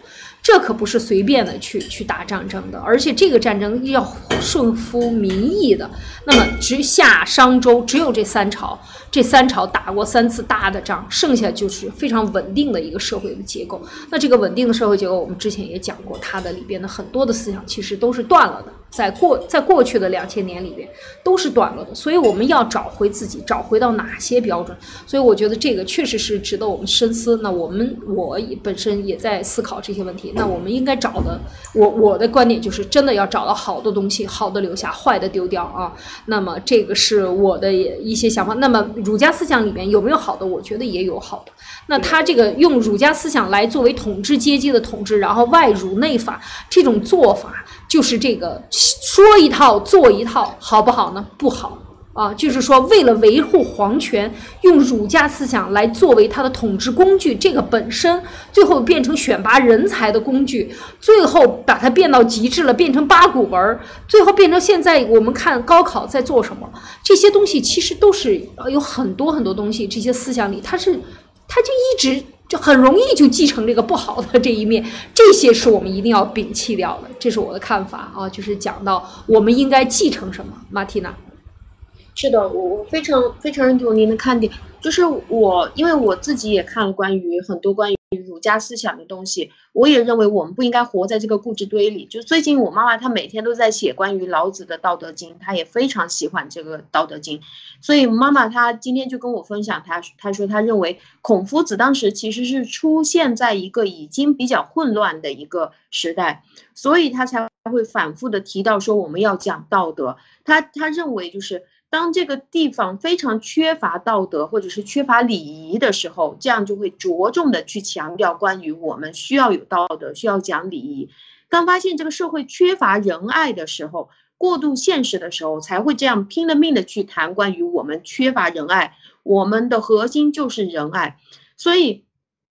这可不是随便的去去打战争的，而且这个战争要顺服民意的。那么，直下商周只有这三朝，这三朝打过三次大的仗，剩下就是非常稳定的一个社会的结构。那这个稳定的社会结构，我们之前也讲过，它的里边的很多的思想其实都是断了的。在过在过去的两千年里边，都是断了的。所以我们要找回自己，找回到哪些标准？所以我觉得这个确实是值得我们深思。那我们我本身也在思考这些问题。那我们应该找的，我我的观点就是，真的要找到好的东西，好的留下，坏的丢掉啊。那么这个是我的一些想法。那么儒家思想里面有没有好的？我觉得也有好的。那他这个用儒家思想来作为统治阶级的统治，然后外儒内法这种做法，就是这个说一套做一套，好不好呢？不好。啊，就是说，为了维护皇权，用儒家思想来作为他的统治工具，这个本身最后变成选拔人才的工具，最后把它变到极致了，变成八股文，最后变成现在我们看高考在做什么，这些东西其实都是有很多很多东西，这些思想里，它是，他就一直就很容易就继承这个不好的这一面，这些是我们一定要摒弃掉的，这是我的看法啊，就是讲到我们应该继承什么，马蒂娜。是的，我我非常非常认同您的看点，就是我因为我自己也看了关于很多关于。儒家思想的东西，我也认为我们不应该活在这个固执堆里。就最近我妈妈她每天都在写关于老子的《道德经》，她也非常喜欢这个《道德经》，所以妈妈她今天就跟我分享，她她说她认为孔夫子当时其实是出现在一个已经比较混乱的一个时代，所以他才会反复的提到说我们要讲道德。他他认为就是。当这个地方非常缺乏道德或者是缺乏礼仪的时候，这样就会着重的去强调关于我们需要有道德，需要讲礼仪。当发现这个社会缺乏仁爱的时候，过度现实的时候，才会这样拼了命的去谈关于我们缺乏仁爱。我们的核心就是仁爱，所以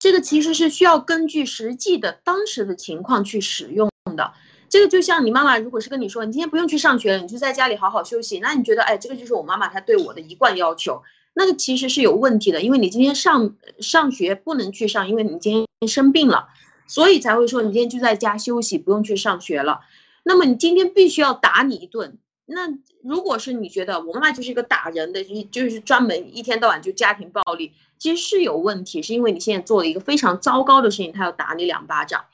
这个其实是需要根据实际的当时的情况去使用的。这个就像你妈妈，如果是跟你说，你今天不用去上学了，你就在家里好好休息，那你觉得，哎，这个就是我妈妈她对我的一贯要求，那个其实是有问题的，因为你今天上上学不能去上，因为你今天生病了，所以才会说你今天就在家休息，不用去上学了。那么你今天必须要打你一顿。那如果是你觉得我妈妈就是一个打人的，就是专门一天到晚就家庭暴力，其实是有问题，是因为你现在做了一个非常糟糕的事情，她要打你两巴掌。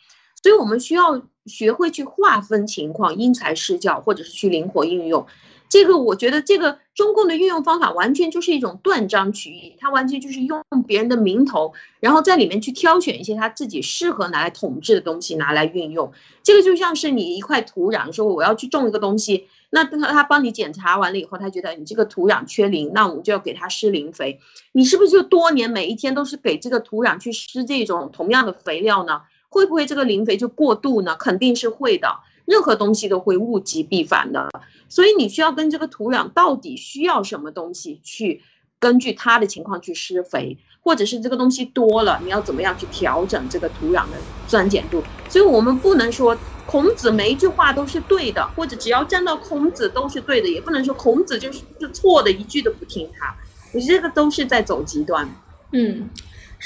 所以我们需要学会去划分情况，因材施教，或者是去灵活运用。这个我觉得，这个中共的运用方法完全就是一种断章取义，它完全就是用别人的名头，然后在里面去挑选一些他自己适合拿来统治的东西拿来运用。这个就像是你一块土壤，说我要去种一个东西，那他他帮你检查完了以后，他觉得你这个土壤缺磷，那我们就要给他施磷肥。你是不是就多年每一天都是给这个土壤去施这种同样的肥料呢？会不会这个磷肥就过度呢？肯定是会的。任何东西都会物极必反的，所以你需要跟这个土壤到底需要什么东西去根据它的情况去施肥，或者是这个东西多了，你要怎么样去调整这个土壤的酸碱度？所以我们不能说孔子每一句话都是对的，或者只要站到孔子都是对的，也不能说孔子就是是错的，一句都不听他。我觉得这个都是在走极端。嗯。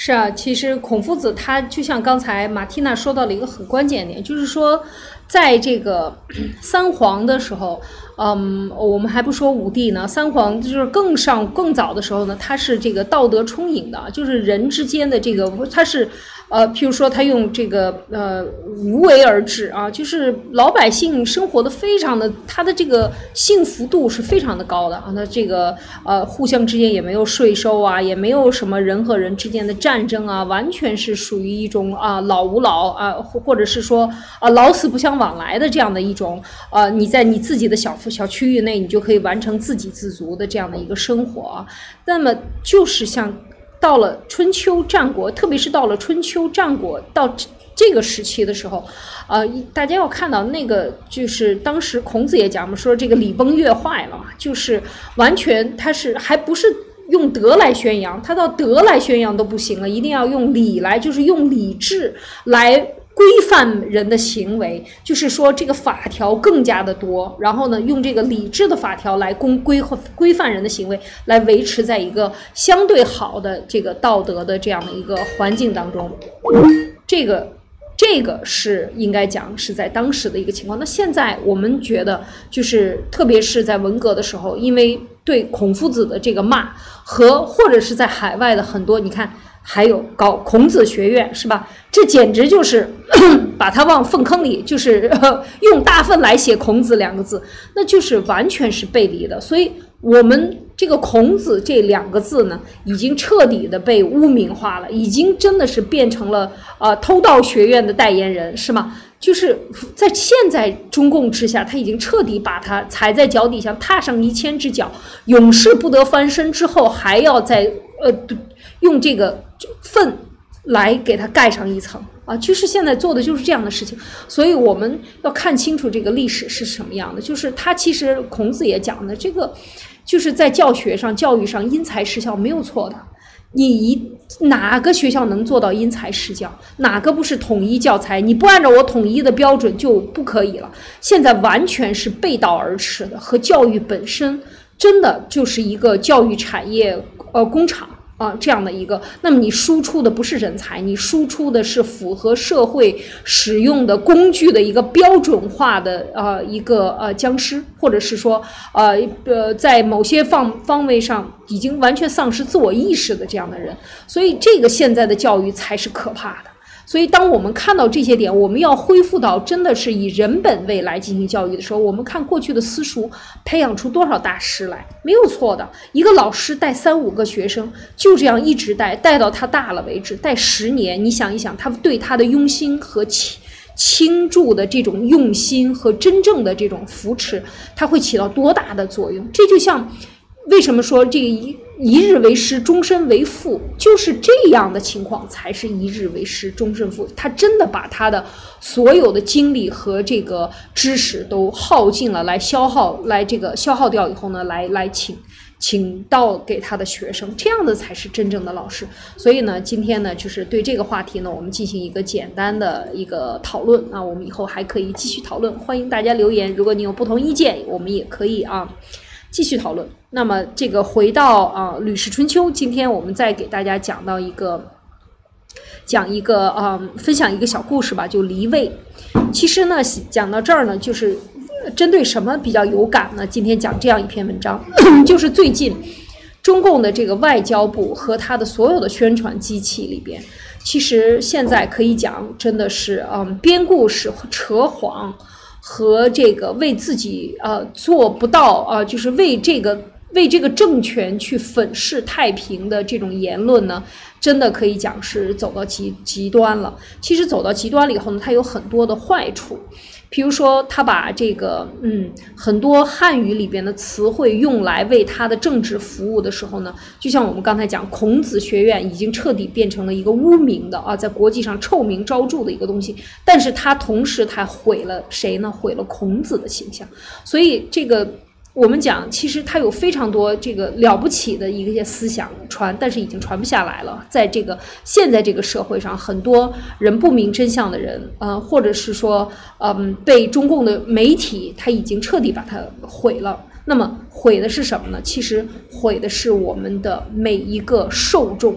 是啊，其实孔夫子他就像刚才马蒂娜说到了一个很关键点，就是说，在这个 三皇的时候，嗯，我们还不说五帝呢，三皇就是更上更早的时候呢，他是这个道德充盈的，就是人之间的这个他是。呃，譬如说他用这个呃无为而治啊，就是老百姓生活的非常的，他的这个幸福度是非常的高的啊。那这个呃互相之间也没有税收啊，也没有什么人和人之间的战争啊，完全是属于一种啊老吾老啊，或或者是说啊老死不相往来的这样的一种呃你在你自己的小小区域内，你就可以完成自给自足的这样的一个生活。那么就是像。到了春秋战国，特别是到了春秋战国到这个时期的时候，呃，大家要看到那个就是当时孔子也讲嘛，说这个礼崩乐坏了嘛，就是完全他是还不是用德来宣扬，他到德来宣扬都不行了，一定要用礼来，就是用礼制来。规范人的行为，就是说这个法条更加的多，然后呢，用这个理智的法条来公规规范人的行为，来维持在一个相对好的这个道德的这样的一个环境当中。这个这个是应该讲是在当时的一个情况。那现在我们觉得，就是特别是在文革的时候，因为对孔夫子的这个骂和或者是在海外的很多，你看。还有搞孔子学院是吧？这简直就是 把他往粪坑里，就是 用大粪来写孔子两个字，那就是完全是背离的。所以，我们这个孔子这两个字呢，已经彻底的被污名化了，已经真的是变成了呃偷盗学院的代言人，是吗？就是在现在中共之下，他已经彻底把他踩在脚底下，踏上一千只脚，永世不得翻身。之后还要再呃用这个。粪来给它盖上一层啊，就是现在做的就是这样的事情，所以我们要看清楚这个历史是什么样的。就是他其实孔子也讲的这个，就是在教学上、教育上因材施教没有错的。你一哪个学校能做到因材施教？哪个不是统一教材？你不按照我统一的标准就不可以了。现在完全是背道而驰的，和教育本身真的就是一个教育产业呃工厂。啊，这样的一个，那么你输出的不是人才，你输出的是符合社会使用的工具的一个标准化的呃一个呃僵尸，或者是说呃呃在某些方方位上已经完全丧失自我意识的这样的人，所以这个现在的教育才是可怕的。所以，当我们看到这些点，我们要恢复到真的是以人本位来进行教育的时候，我们看过去的私塾培养出多少大师来，没有错的。一个老师带三五个学生，就这样一直带，带到他大了为止，带十年。你想一想，他对他的用心和倾倾注的这种用心和真正的这种扶持，他会起到多大的作用？这就像为什么说这个一。一日为师，终身为父，就是这样的情况，才是一日为师，终身父。他真的把他的所有的精力和这个知识都耗尽了，来消耗，来这个消耗掉以后呢，来来请请到给他的学生，这样的才是真正的老师。所以呢，今天呢，就是对这个话题呢，我们进行一个简单的一个讨论啊，我们以后还可以继续讨论，欢迎大家留言，如果你有不同意见，我们也可以啊。继续讨论。那么，这个回到啊《吕氏春秋》，今天我们再给大家讲到一个，讲一个啊，分享一个小故事吧，就离位。其实呢，讲到这儿呢，就是针对什么比较有感呢？今天讲这样一篇文章，就是最近中共的这个外交部和他的所有的宣传机器里边，其实现在可以讲，真的是嗯，编故事、扯谎。和这个为自己呃做不到啊，就是为这个为这个政权去粉饰太平的这种言论呢，真的可以讲是走到极极端了。其实走到极端了以后呢，它有很多的坏处。比如说，他把这个嗯很多汉语里边的词汇用来为他的政治服务的时候呢，就像我们刚才讲，孔子学院已经彻底变成了一个污名的啊，在国际上臭名昭著的一个东西。但是他同时他毁了谁呢？毁了孔子的形象。所以这个。我们讲，其实他有非常多这个了不起的一些思想传，但是已经传不下来了。在这个现在这个社会上，很多人不明真相的人，呃，或者是说，嗯，被中共的媒体他已经彻底把它毁了。那么毁的是什么呢？其实毁的是我们的每一个受众。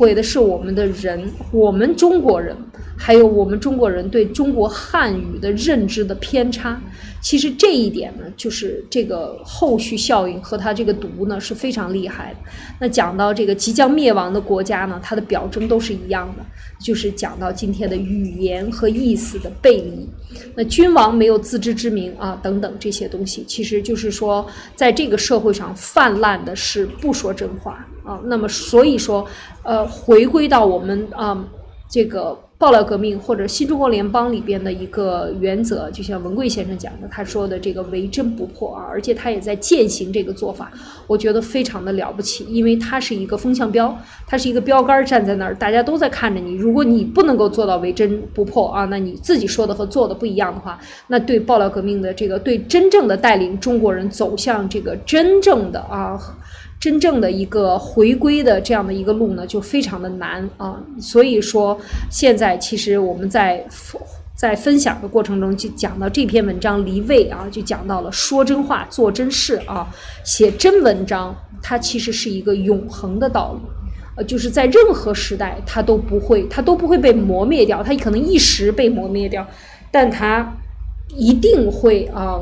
毁的是我们的人，我们中国人，还有我们中国人对中国汉语的认知的偏差。其实这一点呢，就是这个后续效应和它这个毒呢是非常厉害的。那讲到这个即将灭亡的国家呢，它的表征都是一样的，就是讲到今天的语言和意思的背离。那君王没有自知之明啊，等等这些东西，其实就是说，在这个社会上泛滥的是不说真话啊。那么所以说，呃，回归到我们啊这个。爆料革命或者新中国联邦里边的一个原则，就像文贵先生讲的，他说的这个唯真不破啊，而且他也在践行这个做法，我觉得非常的了不起，因为它是一个风向标，它是一个标杆站在那儿，大家都在看着你。如果你不能够做到唯真不破啊，那你自己说的和做的不一样的话，那对爆料革命的这个对真正的带领中国人走向这个真正的啊。真正的一个回归的这样的一个路呢，就非常的难啊。所以说，现在其实我们在在分享的过程中，就讲到这篇文章离位啊，就讲到了说真话、做真事啊，写真文章，它其实是一个永恒的道理，呃，就是在任何时代，它都不会，它都不会被磨灭掉，它可能一时被磨灭掉，但它一定会啊。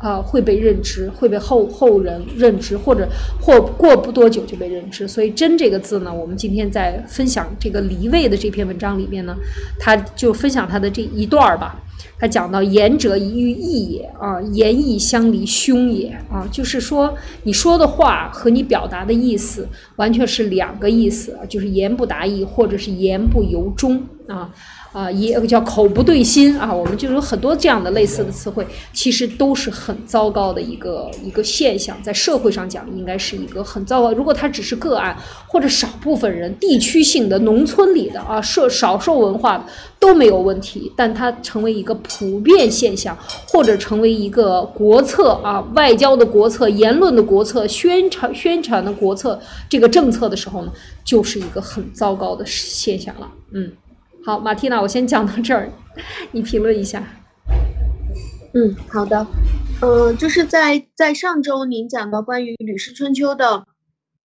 啊，会被认知，会被后后人认知，或者或过不多久就被认知。所以“真”这个字呢，我们今天在分享这个离位的这篇文章里面呢，他就分享他的这一段儿吧。他讲到“言者一于义也啊，言义相离，凶也啊。”就是说，你说的话和你表达的意思完全是两个意思，就是言不达意，或者是言不由衷啊。啊，也叫口不对心啊，我们就有很多这样的类似的词汇，其实都是很糟糕的一个一个现象，在社会上讲，应该是一个很糟糕。如果它只是个案或者少部分人、地区性的、农村里的啊，社少数文化的都没有问题，但它成为一个普遍现象，或者成为一个国策啊，外交的国策、言论的国策、宣传宣传的国策这个政策的时候呢，就是一个很糟糕的现象了，嗯。好，马蒂娜，我先讲到这儿，你评论一下。嗯，好的，嗯，就是在在上周您讲到关于《吕氏春秋》的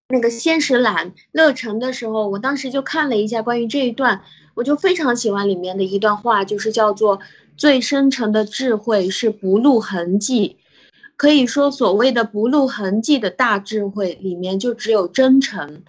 那个先识懒乐成的时候，我当时就看了一下关于这一段，我就非常喜欢里面的一段话，就是叫做最深沉的智慧是不露痕迹。可以说，所谓的不露痕迹的大智慧里面，就只有真诚，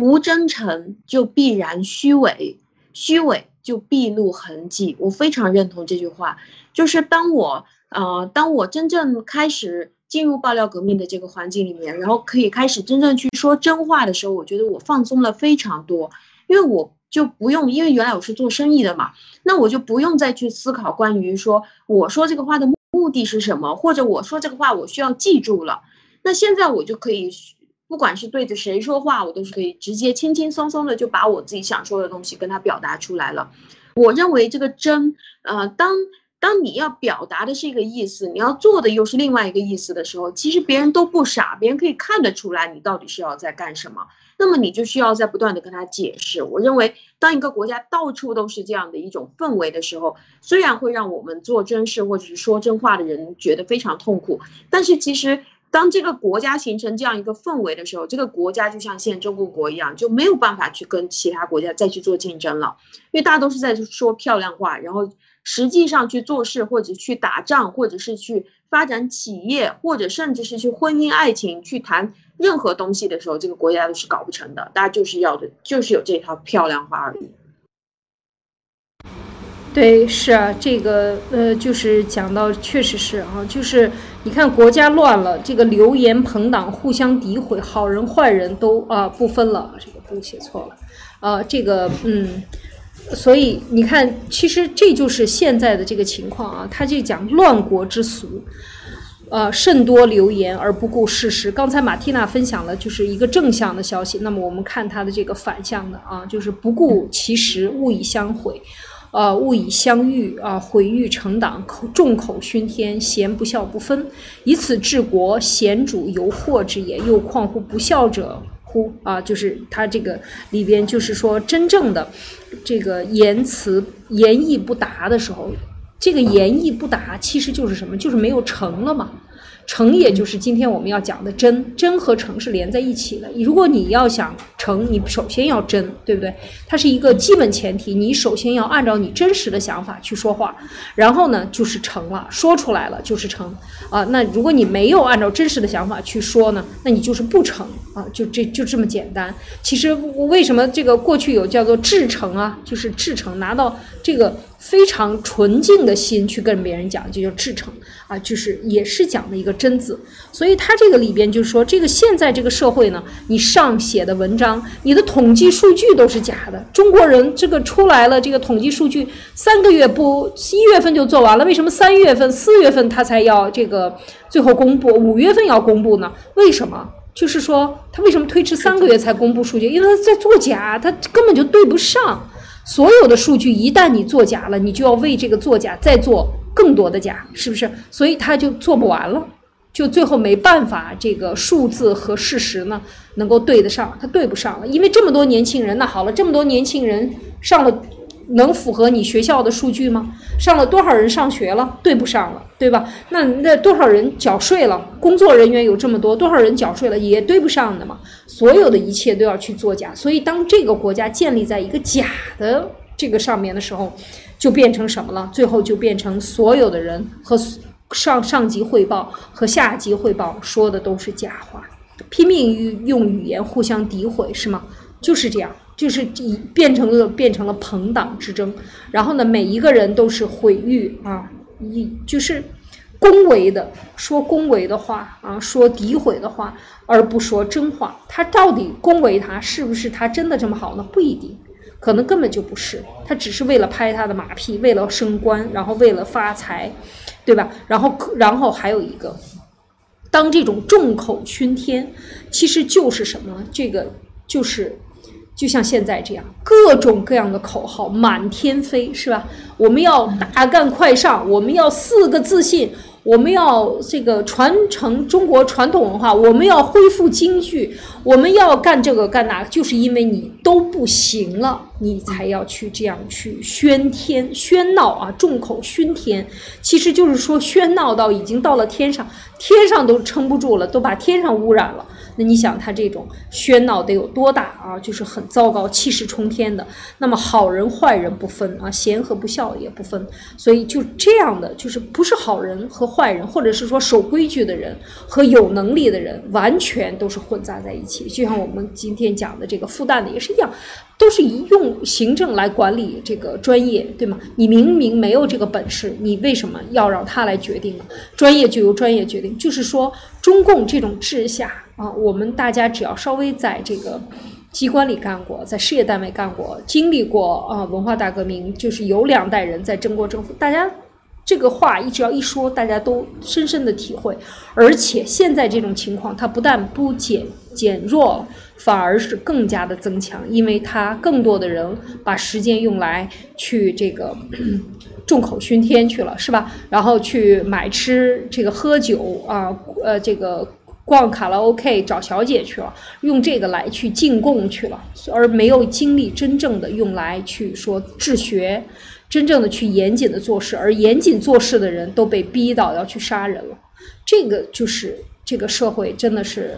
无真诚就必然虚伪，虚伪就必露痕迹。我非常认同这句话，就是当我呃，当我真正开始。进入爆料革命的这个环境里面，然后可以开始真正去说真话的时候，我觉得我放松了非常多，因为我就不用，因为原来我是做生意的嘛，那我就不用再去思考关于说我说这个话的目的是什么，或者我说这个话我需要记住了。那现在我就可以，不管是对着谁说话，我都是可以直接轻轻松松的就把我自己想说的东西跟他表达出来了。我认为这个真，呃，当。当你要表达的是一个意思，你要做的又是另外一个意思的时候，其实别人都不傻，别人可以看得出来你到底是要在干什么。那么你就需要在不断的跟他解释。我认为，当一个国家到处都是这样的一种氛围的时候，虽然会让我们做真事或者是说真话的人觉得非常痛苦，但是其实当这个国家形成这样一个氛围的时候，这个国家就像现在中国国一样，就没有办法去跟其他国家再去做竞争了，因为大家都是在说漂亮话，然后。实际上去做事，或者去打仗，或者是去发展企业，或者甚至是去婚姻爱情，去谈任何东西的时候，这个国家都是搞不成的。大家就是要的，就是有这套漂亮话而已。对，是啊，这个呃，就是讲到，确实是啊，就是你看国家乱了，这个流言朋党互相诋毁，好人坏人都啊不分了，这个不写错了，啊，这个嗯。所以你看，其实这就是现在的这个情况啊。他就讲乱国之俗，呃，甚多流言而不顾事实。刚才马蒂娜分享了就是一个正向的消息，那么我们看他的这个反向的啊，就是不顾其实，勿以相毁，呃，勿以相遇啊，毁誉成党，口众口熏天，贤不孝不分，以此治国，贤主犹祸之也。又况乎不孝者？乎啊，就是他这个里边，就是说真正的这个言辞言意不达的时候，这个言意不达其实就是什么？就是没有成了嘛。成也就是今天我们要讲的真，真和成是连在一起的。如果你要想成，你首先要真，对不对？它是一个基本前提。你首先要按照你真实的想法去说话，然后呢就是成了，说出来了就是成啊。那如果你没有按照真实的想法去说呢，那你就是不成啊。就这就这么简单。其实为什么这个过去有叫做至诚啊？就是至诚，拿到这个。非常纯净的心去跟别人讲，就叫至诚啊，就是也是讲的一个真字。所以他这个里边就是说，这个现在这个社会呢，你上写的文章，你的统计数据都是假的。中国人这个出来了，这个统计数据三个月不一月份就做完了，为什么三月份、四月份他才要这个呃最后公布，五月份要公布呢？为什么？就是说他为什么推迟三个月才公布数据？因为他在作假，他根本就对不上。所有的数据一旦你作假了，你就要为这个作假再做更多的假，是不是？所以他就做不完了，就最后没办法，这个数字和事实呢能够对得上，他对不上了。因为这么多年轻人，那好了，这么多年轻人上了。能符合你学校的数据吗？上了多少人上学了？对不上了，对吧？那那多少人缴税了？工作人员有这么多，多少人缴税了？也对不上的嘛。所有的一切都要去作假，所以当这个国家建立在一个假的这个上面的时候，就变成什么了？最后就变成所有的人和上上级汇报和下级汇报说的都是假话，拼命用语言互相诋毁，是吗？就是这样。就是以变成了变成了朋党之争，然后呢，每一个人都是毁誉啊，一就是恭维的说恭维的话啊，说诋毁的话，而不说真话。他到底恭维他是不是他真的这么好呢？不一定，可能根本就不是，他只是为了拍他的马屁，为了升官，然后为了发财，对吧？然后然后还有一个，当这种众口熏天，其实就是什么？这个就是。就像现在这样，各种各样的口号满天飞，是吧？我们要大干快上，我们要四个自信，我们要这个传承中国传统文化，我们要恢复京剧，我们要干这个干那个，就是因为你都不行了，你才要去这样去喧天喧闹啊，众口熏天，其实就是说喧闹到已经到了天上，天上都撑不住了，都把天上污染了。那你想他这种喧闹得有多大啊？就是很糟糕，气势冲天的。那么好人坏人不分啊，贤和不孝也不分。所以就这样的，就是不是好人和坏人，或者是说守规矩的人和有能力的人，完全都是混杂在一起。就像我们今天讲的这个复旦的也是一样，都是以用行政来管理这个专业，对吗？你明明没有这个本事，你为什么要让他来决定呢？专业就由专业决定，就是说中共这种治下。啊，我们大家只要稍微在这个机关里干过，在事业单位干过，经历过啊文化大革命，就是有两代人在争过政府，大家这个话一只要一说，大家都深深的体会。而且现在这种情况，它不但不减减弱，反而是更加的增强，因为它更多的人把时间用来去这个 众口熏天去了，是吧？然后去买吃这个喝酒啊，呃，这个。逛卡拉 OK 找小姐去了，用这个来去进贡去了，而没有精力真正的用来去说治学，真正的去严谨的做事，而严谨做事的人都被逼到要去杀人了，这个就是这个社会真的是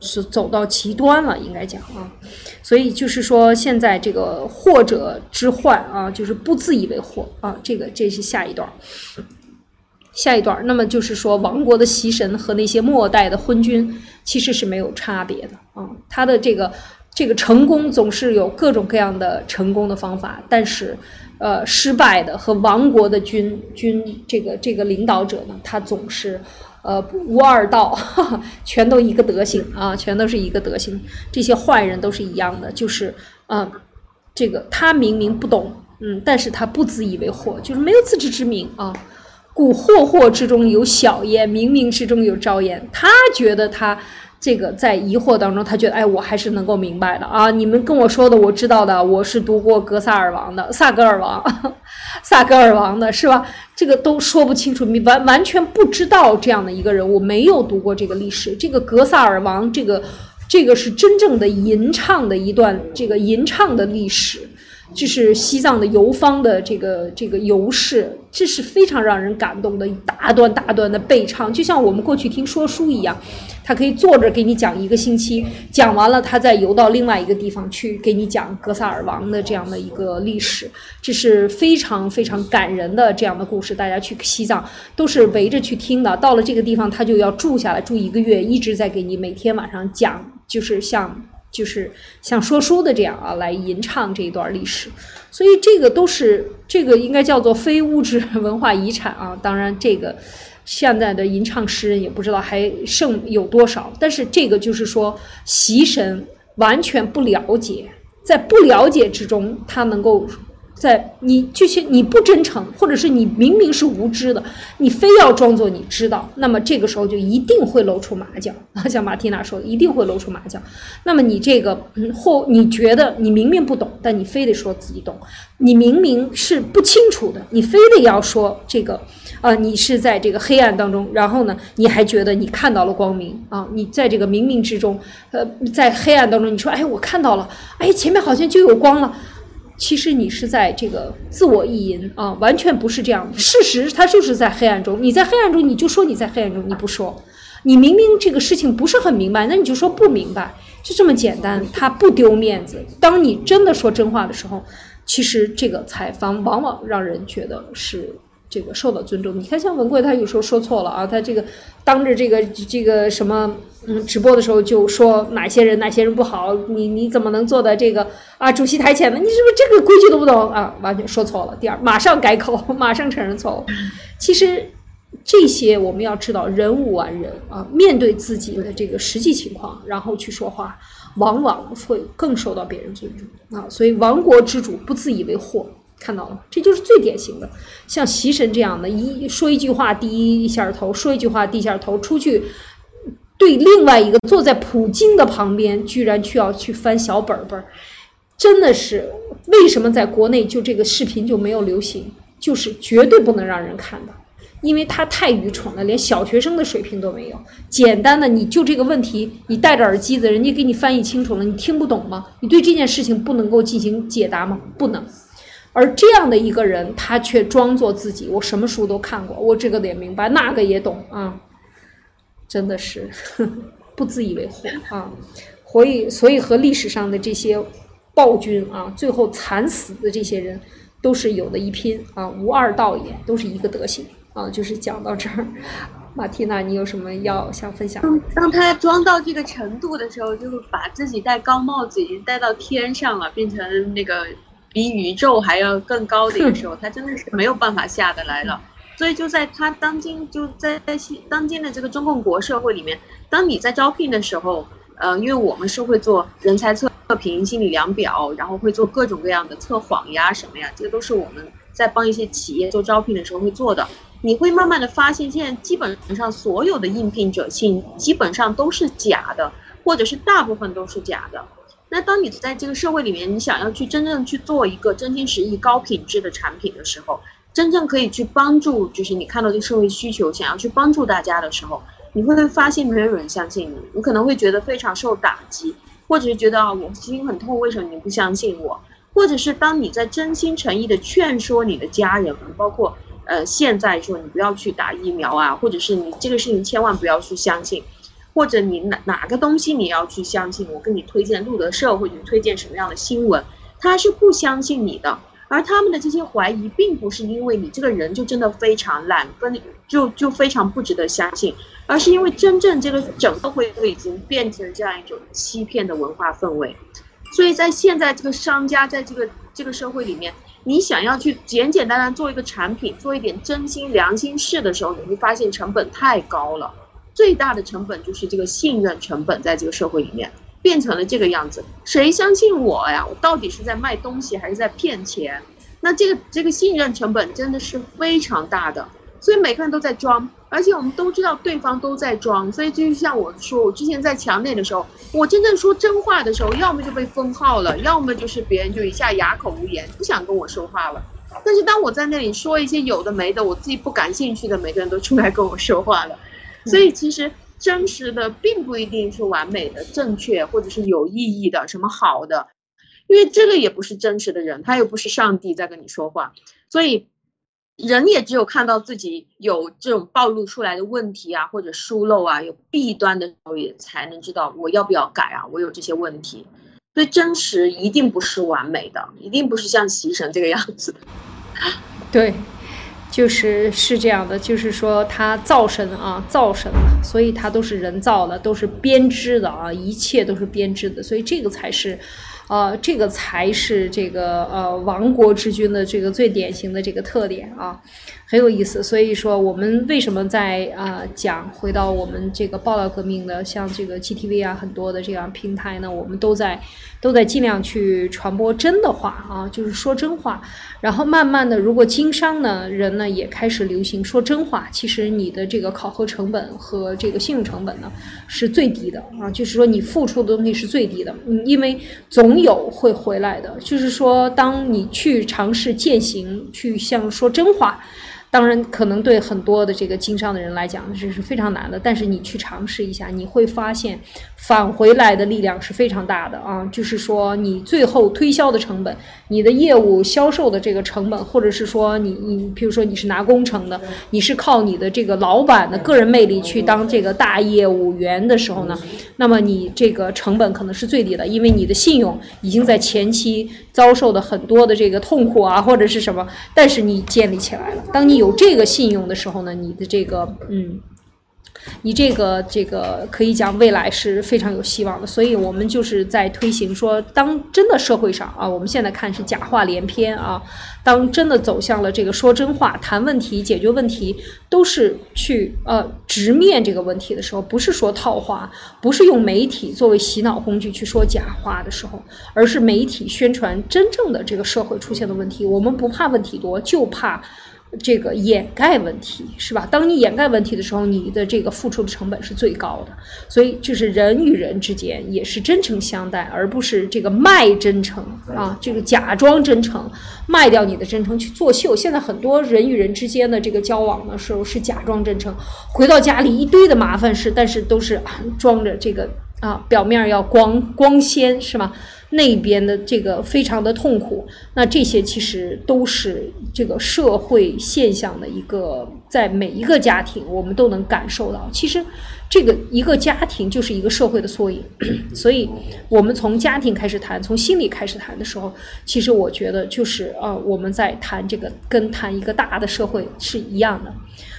是走到极端了，应该讲啊，所以就是说现在这个祸者之患啊，就是不自以为祸啊，这个这是下一段。下一段，那么就是说，亡国的习神和那些末代的昏君其实是没有差别的啊。他的这个这个成功总是有各种各样的成功的方法，但是，呃，失败的和亡国的君君这个这个领导者呢，他总是呃无二道，全都一个德行啊，全都是一个德行。这些坏人都是一样的，就是啊，这个他明明不懂，嗯，但是他不自以为惑，就是没有自知之明啊。故惑惑之中有小焉，冥冥之中有昭焉。他觉得他这个在疑惑当中，他觉得哎，我还是能够明白的啊！你们跟我说的，我知道的，我是读过格萨尔王的，萨格尔王，萨格尔王的是吧？这个都说不清楚，你完完全不知道这样的一个人，我没有读过这个历史。这个格萨尔王，这个这个是真正的吟唱的一段这个吟唱的历史。就是西藏的游方的这个这个游士，这是非常让人感动的，一大段大段的背唱，就像我们过去听说书一样，他可以坐着给你讲一个星期，讲完了他再游到另外一个地方去给你讲格萨尔王的这样的一个历史，这是非常非常感人的这样的故事。大家去西藏都是围着去听的，到了这个地方他就要住下来，住一个月，一直在给你每天晚上讲，就是像。就是像说书的这样啊，来吟唱这一段历史，所以这个都是这个应该叫做非物质文化遗产啊。当然，这个现在的吟唱诗人也不知道还剩有多少，但是这个就是说，习神完全不了解，在不了解之中，他能够。在你这些你不真诚，或者是你明明是无知的，你非要装作你知道，那么这个时候就一定会露出马脚。像马蒂娜说的，一定会露出马脚。那么你这个或你觉得你明明不懂，但你非得说自己懂，你明明是不清楚的，你非得要说这个，啊，你是在这个黑暗当中，然后呢，你还觉得你看到了光明啊？你在这个冥冥之中，呃，在黑暗当中，你说，哎，我看到了，哎，前面好像就有光了。其实你是在这个自我意淫啊，完全不是这样。事实它就是在黑暗中，你在黑暗中，你就说你在黑暗中，你不说，你明明这个事情不是很明白，那你就说不明白，就这么简单。他不丢面子。当你真的说真话的时候，其实这个采访往往让人觉得是。这个受到尊重，你看像文贵，他有时候说错了啊，他这个当着这个这个什么，嗯，直播的时候就说哪些人哪些人不好，你你怎么能坐在这个啊主席台前呢？你是不是这个规矩都不懂啊？完全说错了。第二，马上改口，马上承认错误。其实这些我们要知道，人无完人啊，面对自己的这个实际情况，然后去说话，往往会更受到别人尊重啊。所以亡国之主不自以为祸。看到了，这就是最典型的，像习神这样的，一说一句话低一下头，说一句话低一下头，出去对另外一个坐在普京的旁边，居然需要去翻小本本，真的是为什么在国内就这个视频就没有流行？就是绝对不能让人看到，因为他太愚蠢了，连小学生的水平都没有。简单的，你就这个问题，你戴着耳机子，人家给你翻译清楚了，你听不懂吗？你对这件事情不能够进行解答吗？不能。而这样的一个人，他却装作自己，我什么书都看过，我这个也明白，那个也懂啊，真的是 不自以为惑啊。所以，所以和历史上的这些暴君啊，最后惨死的这些人，都是有的一拼啊，无二道也，都是一个德行啊。就是讲到这儿，马蒂娜，你有什么要想分享？当他装到这个程度的时候，就是把自己戴高帽子已经戴到天上了，变成那个。比宇宙还要更高的一个时候，他真的是没有办法下得来了。所以就在他当今就在当今的这个中共国社会里面，当你在招聘的时候，呃，因为我们是会做人才测评、心理量表，然后会做各种各样的测谎呀什么呀，这个都是我们在帮一些企业做招聘的时候会做的。你会慢慢的发现，现在基本上所有的应聘者信基本上都是假的，或者是大部分都是假的。那当你在这个社会里面，你想要去真正去做一个真心实意、高品质的产品的时候，真正可以去帮助，就是你看到这个社会需求，想要去帮助大家的时候，你会发现没有人相信你，你可能会觉得非常受打击，或者是觉得啊，我心很痛，为什么你不相信我？或者是当你在真心诚意的劝说你的家人，包括呃现在说你不要去打疫苗啊，或者是你这个事情千万不要去相信。或者你哪哪个东西你要去相信？我跟你推荐路德社，或者你推荐什么样的新闻，他是不相信你的。而他们的这些怀疑，并不是因为你这个人就真的非常烂，跟就就非常不值得相信，而是因为真正这个整个会都已经变成这样一种欺骗的文化氛围。所以在现在这个商家在这个这个社会里面，你想要去简简单单做一个产品，做一点真心良心事的时候，你会发现成本太高了。最大的成本就是这个信任成本，在这个社会里面变成了这个样子。谁相信我呀？我到底是在卖东西还是在骗钱？那这个这个信任成本真的是非常大的。所以每个人都在装，而且我们都知道对方都在装。所以就像我说，我之前在墙内的时候，我真正说真话的时候，要么就被封号了，要么就是别人就一下哑口无言，不想跟我说话了。但是当我在那里说一些有的没的，我自己不感兴趣的，每个人都出来跟我说话了。所以其实真实的并不一定是完美的、正确或者是有意义的、什么好的，因为这个也不是真实的人，他又不是上帝在跟你说话。所以人也只有看到自己有这种暴露出来的问题啊，或者疏漏啊、有弊端的时候，也才能知道我要不要改啊。我有这些问题，所以真实一定不是完美的，一定不是像习神这个样子的。对。就是是这样的，就是说它造神啊，造神，所以它都是人造的，都是编织的啊，一切都是编织的，所以这个才是。呃，这个才是这个呃亡国之君的这个最典型的这个特点啊，很有意思。所以说，我们为什么在啊讲回到我们这个报道革命的，像这个 GTV 啊，很多的这样平台呢，我们都在都在尽量去传播真的话啊，就是说真话。然后慢慢的，如果经商呢人呢也开始流行说真话，其实你的这个考核成本和这个信用成本呢是最低的啊，就是说你付出的东西是最低的，嗯，因为总。有会回来的，就是说，当你去尝试践行，去像说真话。当然，可能对很多的这个经商的人来讲，这是非常难的。但是你去尝试一下，你会发现返回来的力量是非常大的啊！就是说，你最后推销的成本，你的业务销售的这个成本，或者是说你你，比如说你是拿工程的，你是靠你的这个老板的个人魅力去当这个大业务员的时候呢，那么你这个成本可能是最低的，因为你的信用已经在前期遭受的很多的这个痛苦啊，或者是什么，但是你建立起来了。当你有有这个信用的时候呢，你的这个嗯，你这个这个可以讲未来是非常有希望的。所以我们就是在推行说，当真的社会上啊，我们现在看是假话连篇啊，当真的走向了这个说真话、谈问题、解决问题，都是去呃直面这个问题的时候，不是说套话，不是用媒体作为洗脑工具去说假话的时候，而是媒体宣传真正的这个社会出现的问题。我们不怕问题多，就怕。这个掩盖问题是吧？当你掩盖问题的时候，你的这个付出的成本是最高的。所以，就是人与人之间也是真诚相待，而不是这个卖真诚啊，这个假装真诚，卖掉你的真诚去作秀。现在很多人与人之间的这个交往的时候是假装真诚，回到家里一堆的麻烦事，但是都是装着这个啊，表面要光光鲜是吗？那边的这个非常的痛苦，那这些其实都是这个社会现象的一个，在每一个家庭我们都能感受到。其实，这个一个家庭就是一个社会的缩影，所以我们从家庭开始谈，从心理开始谈的时候，其实我觉得就是呃，我们在谈这个跟谈一个大的社会是一样的。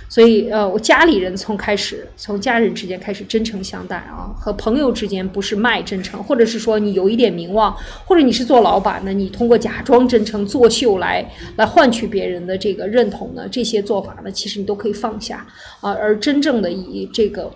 所以，呃，我家里人从开始，从家人之间开始真诚相待啊，和朋友之间不是卖真诚，或者是说你有一点名望，或者你是做老板的，你通过假装真诚作秀来来换取别人的这个认同呢？这些做法呢，其实你都可以放下啊，而真正的以这个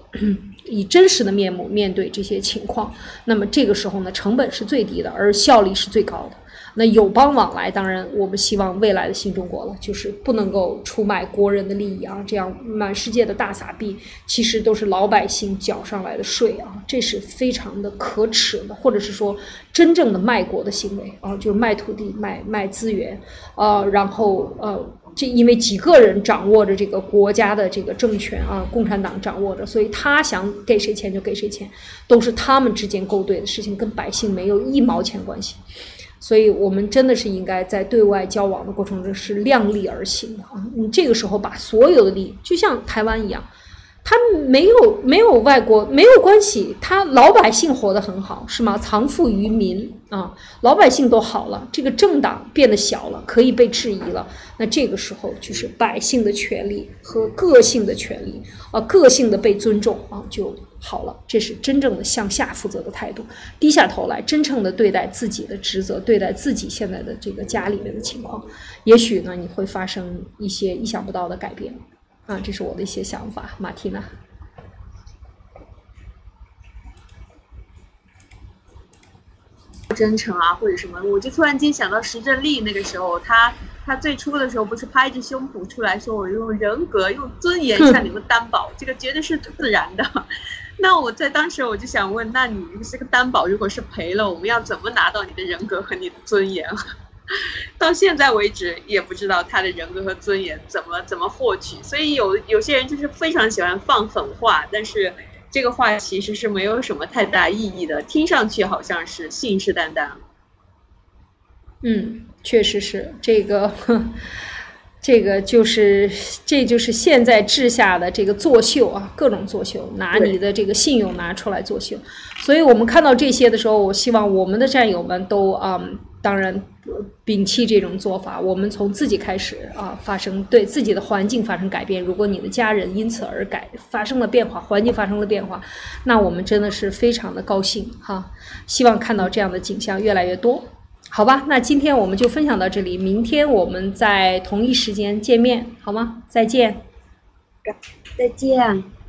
以真实的面目面对这些情况，那么这个时候呢，成本是最低的，而效率是最高的。那友邦往来，当然我们希望未来的新中国了，就是不能够出卖国人的利益啊！这样满世界的大撒币，其实都是老百姓缴上来的税啊，这是非常的可耻的，或者是说真正的卖国的行为啊，就是卖土地、卖卖资源，呃，然后呃，这因为几个人掌握着这个国家的这个政权啊，共产党掌握着，所以他想给谁钱就给谁钱，都是他们之间勾兑的事情，跟百姓没有一毛钱关系。所以，我们真的是应该在对外交往的过程中是量力而行的啊！你这个时候把所有的利益，就像台湾一样，他没有没有外国没有关系，他老百姓活得很好，是吗？藏富于民啊，老百姓都好了，这个政党变得小了，可以被质疑了。那这个时候，就是百姓的权利和个性的权利啊，个性的被尊重啊，就。好了，这是真正的向下负责的态度，低下头来，真正的对待自己的职责，对待自己现在的这个家里面的情况，也许呢，你会发生一些意想不到的改变，啊，这是我的一些想法，马蒂娜。真诚啊，或者什么，我就突然间想到石正丽那个时候，他他最初的时候不是拍着胸脯出来说，我用人格、用尊严向你们担保，这个绝对是自然的。那我在当时我就想问，那你这个担保如果是赔了，我们要怎么拿到你的人格和你的尊严？到现在为止也不知道他的人格和尊严怎么怎么获取。所以有有些人就是非常喜欢放狠话，但是这个话其实是没有什么太大意义的，听上去好像是信誓旦旦。嗯，确实是这个。这个就是，这就是现在治下的这个作秀啊，各种作秀，拿你的这个信用拿出来作秀。所以我们看到这些的时候，我希望我们的战友们都啊，当然摒弃这种做法。我们从自己开始啊，发生对自己的环境发生改变。如果你的家人因此而改发生了变化，环境发生了变化，那我们真的是非常的高兴哈。希望看到这样的景象越来越多。好吧，那今天我们就分享到这里，明天我们在同一时间见面，好吗？再见，再见。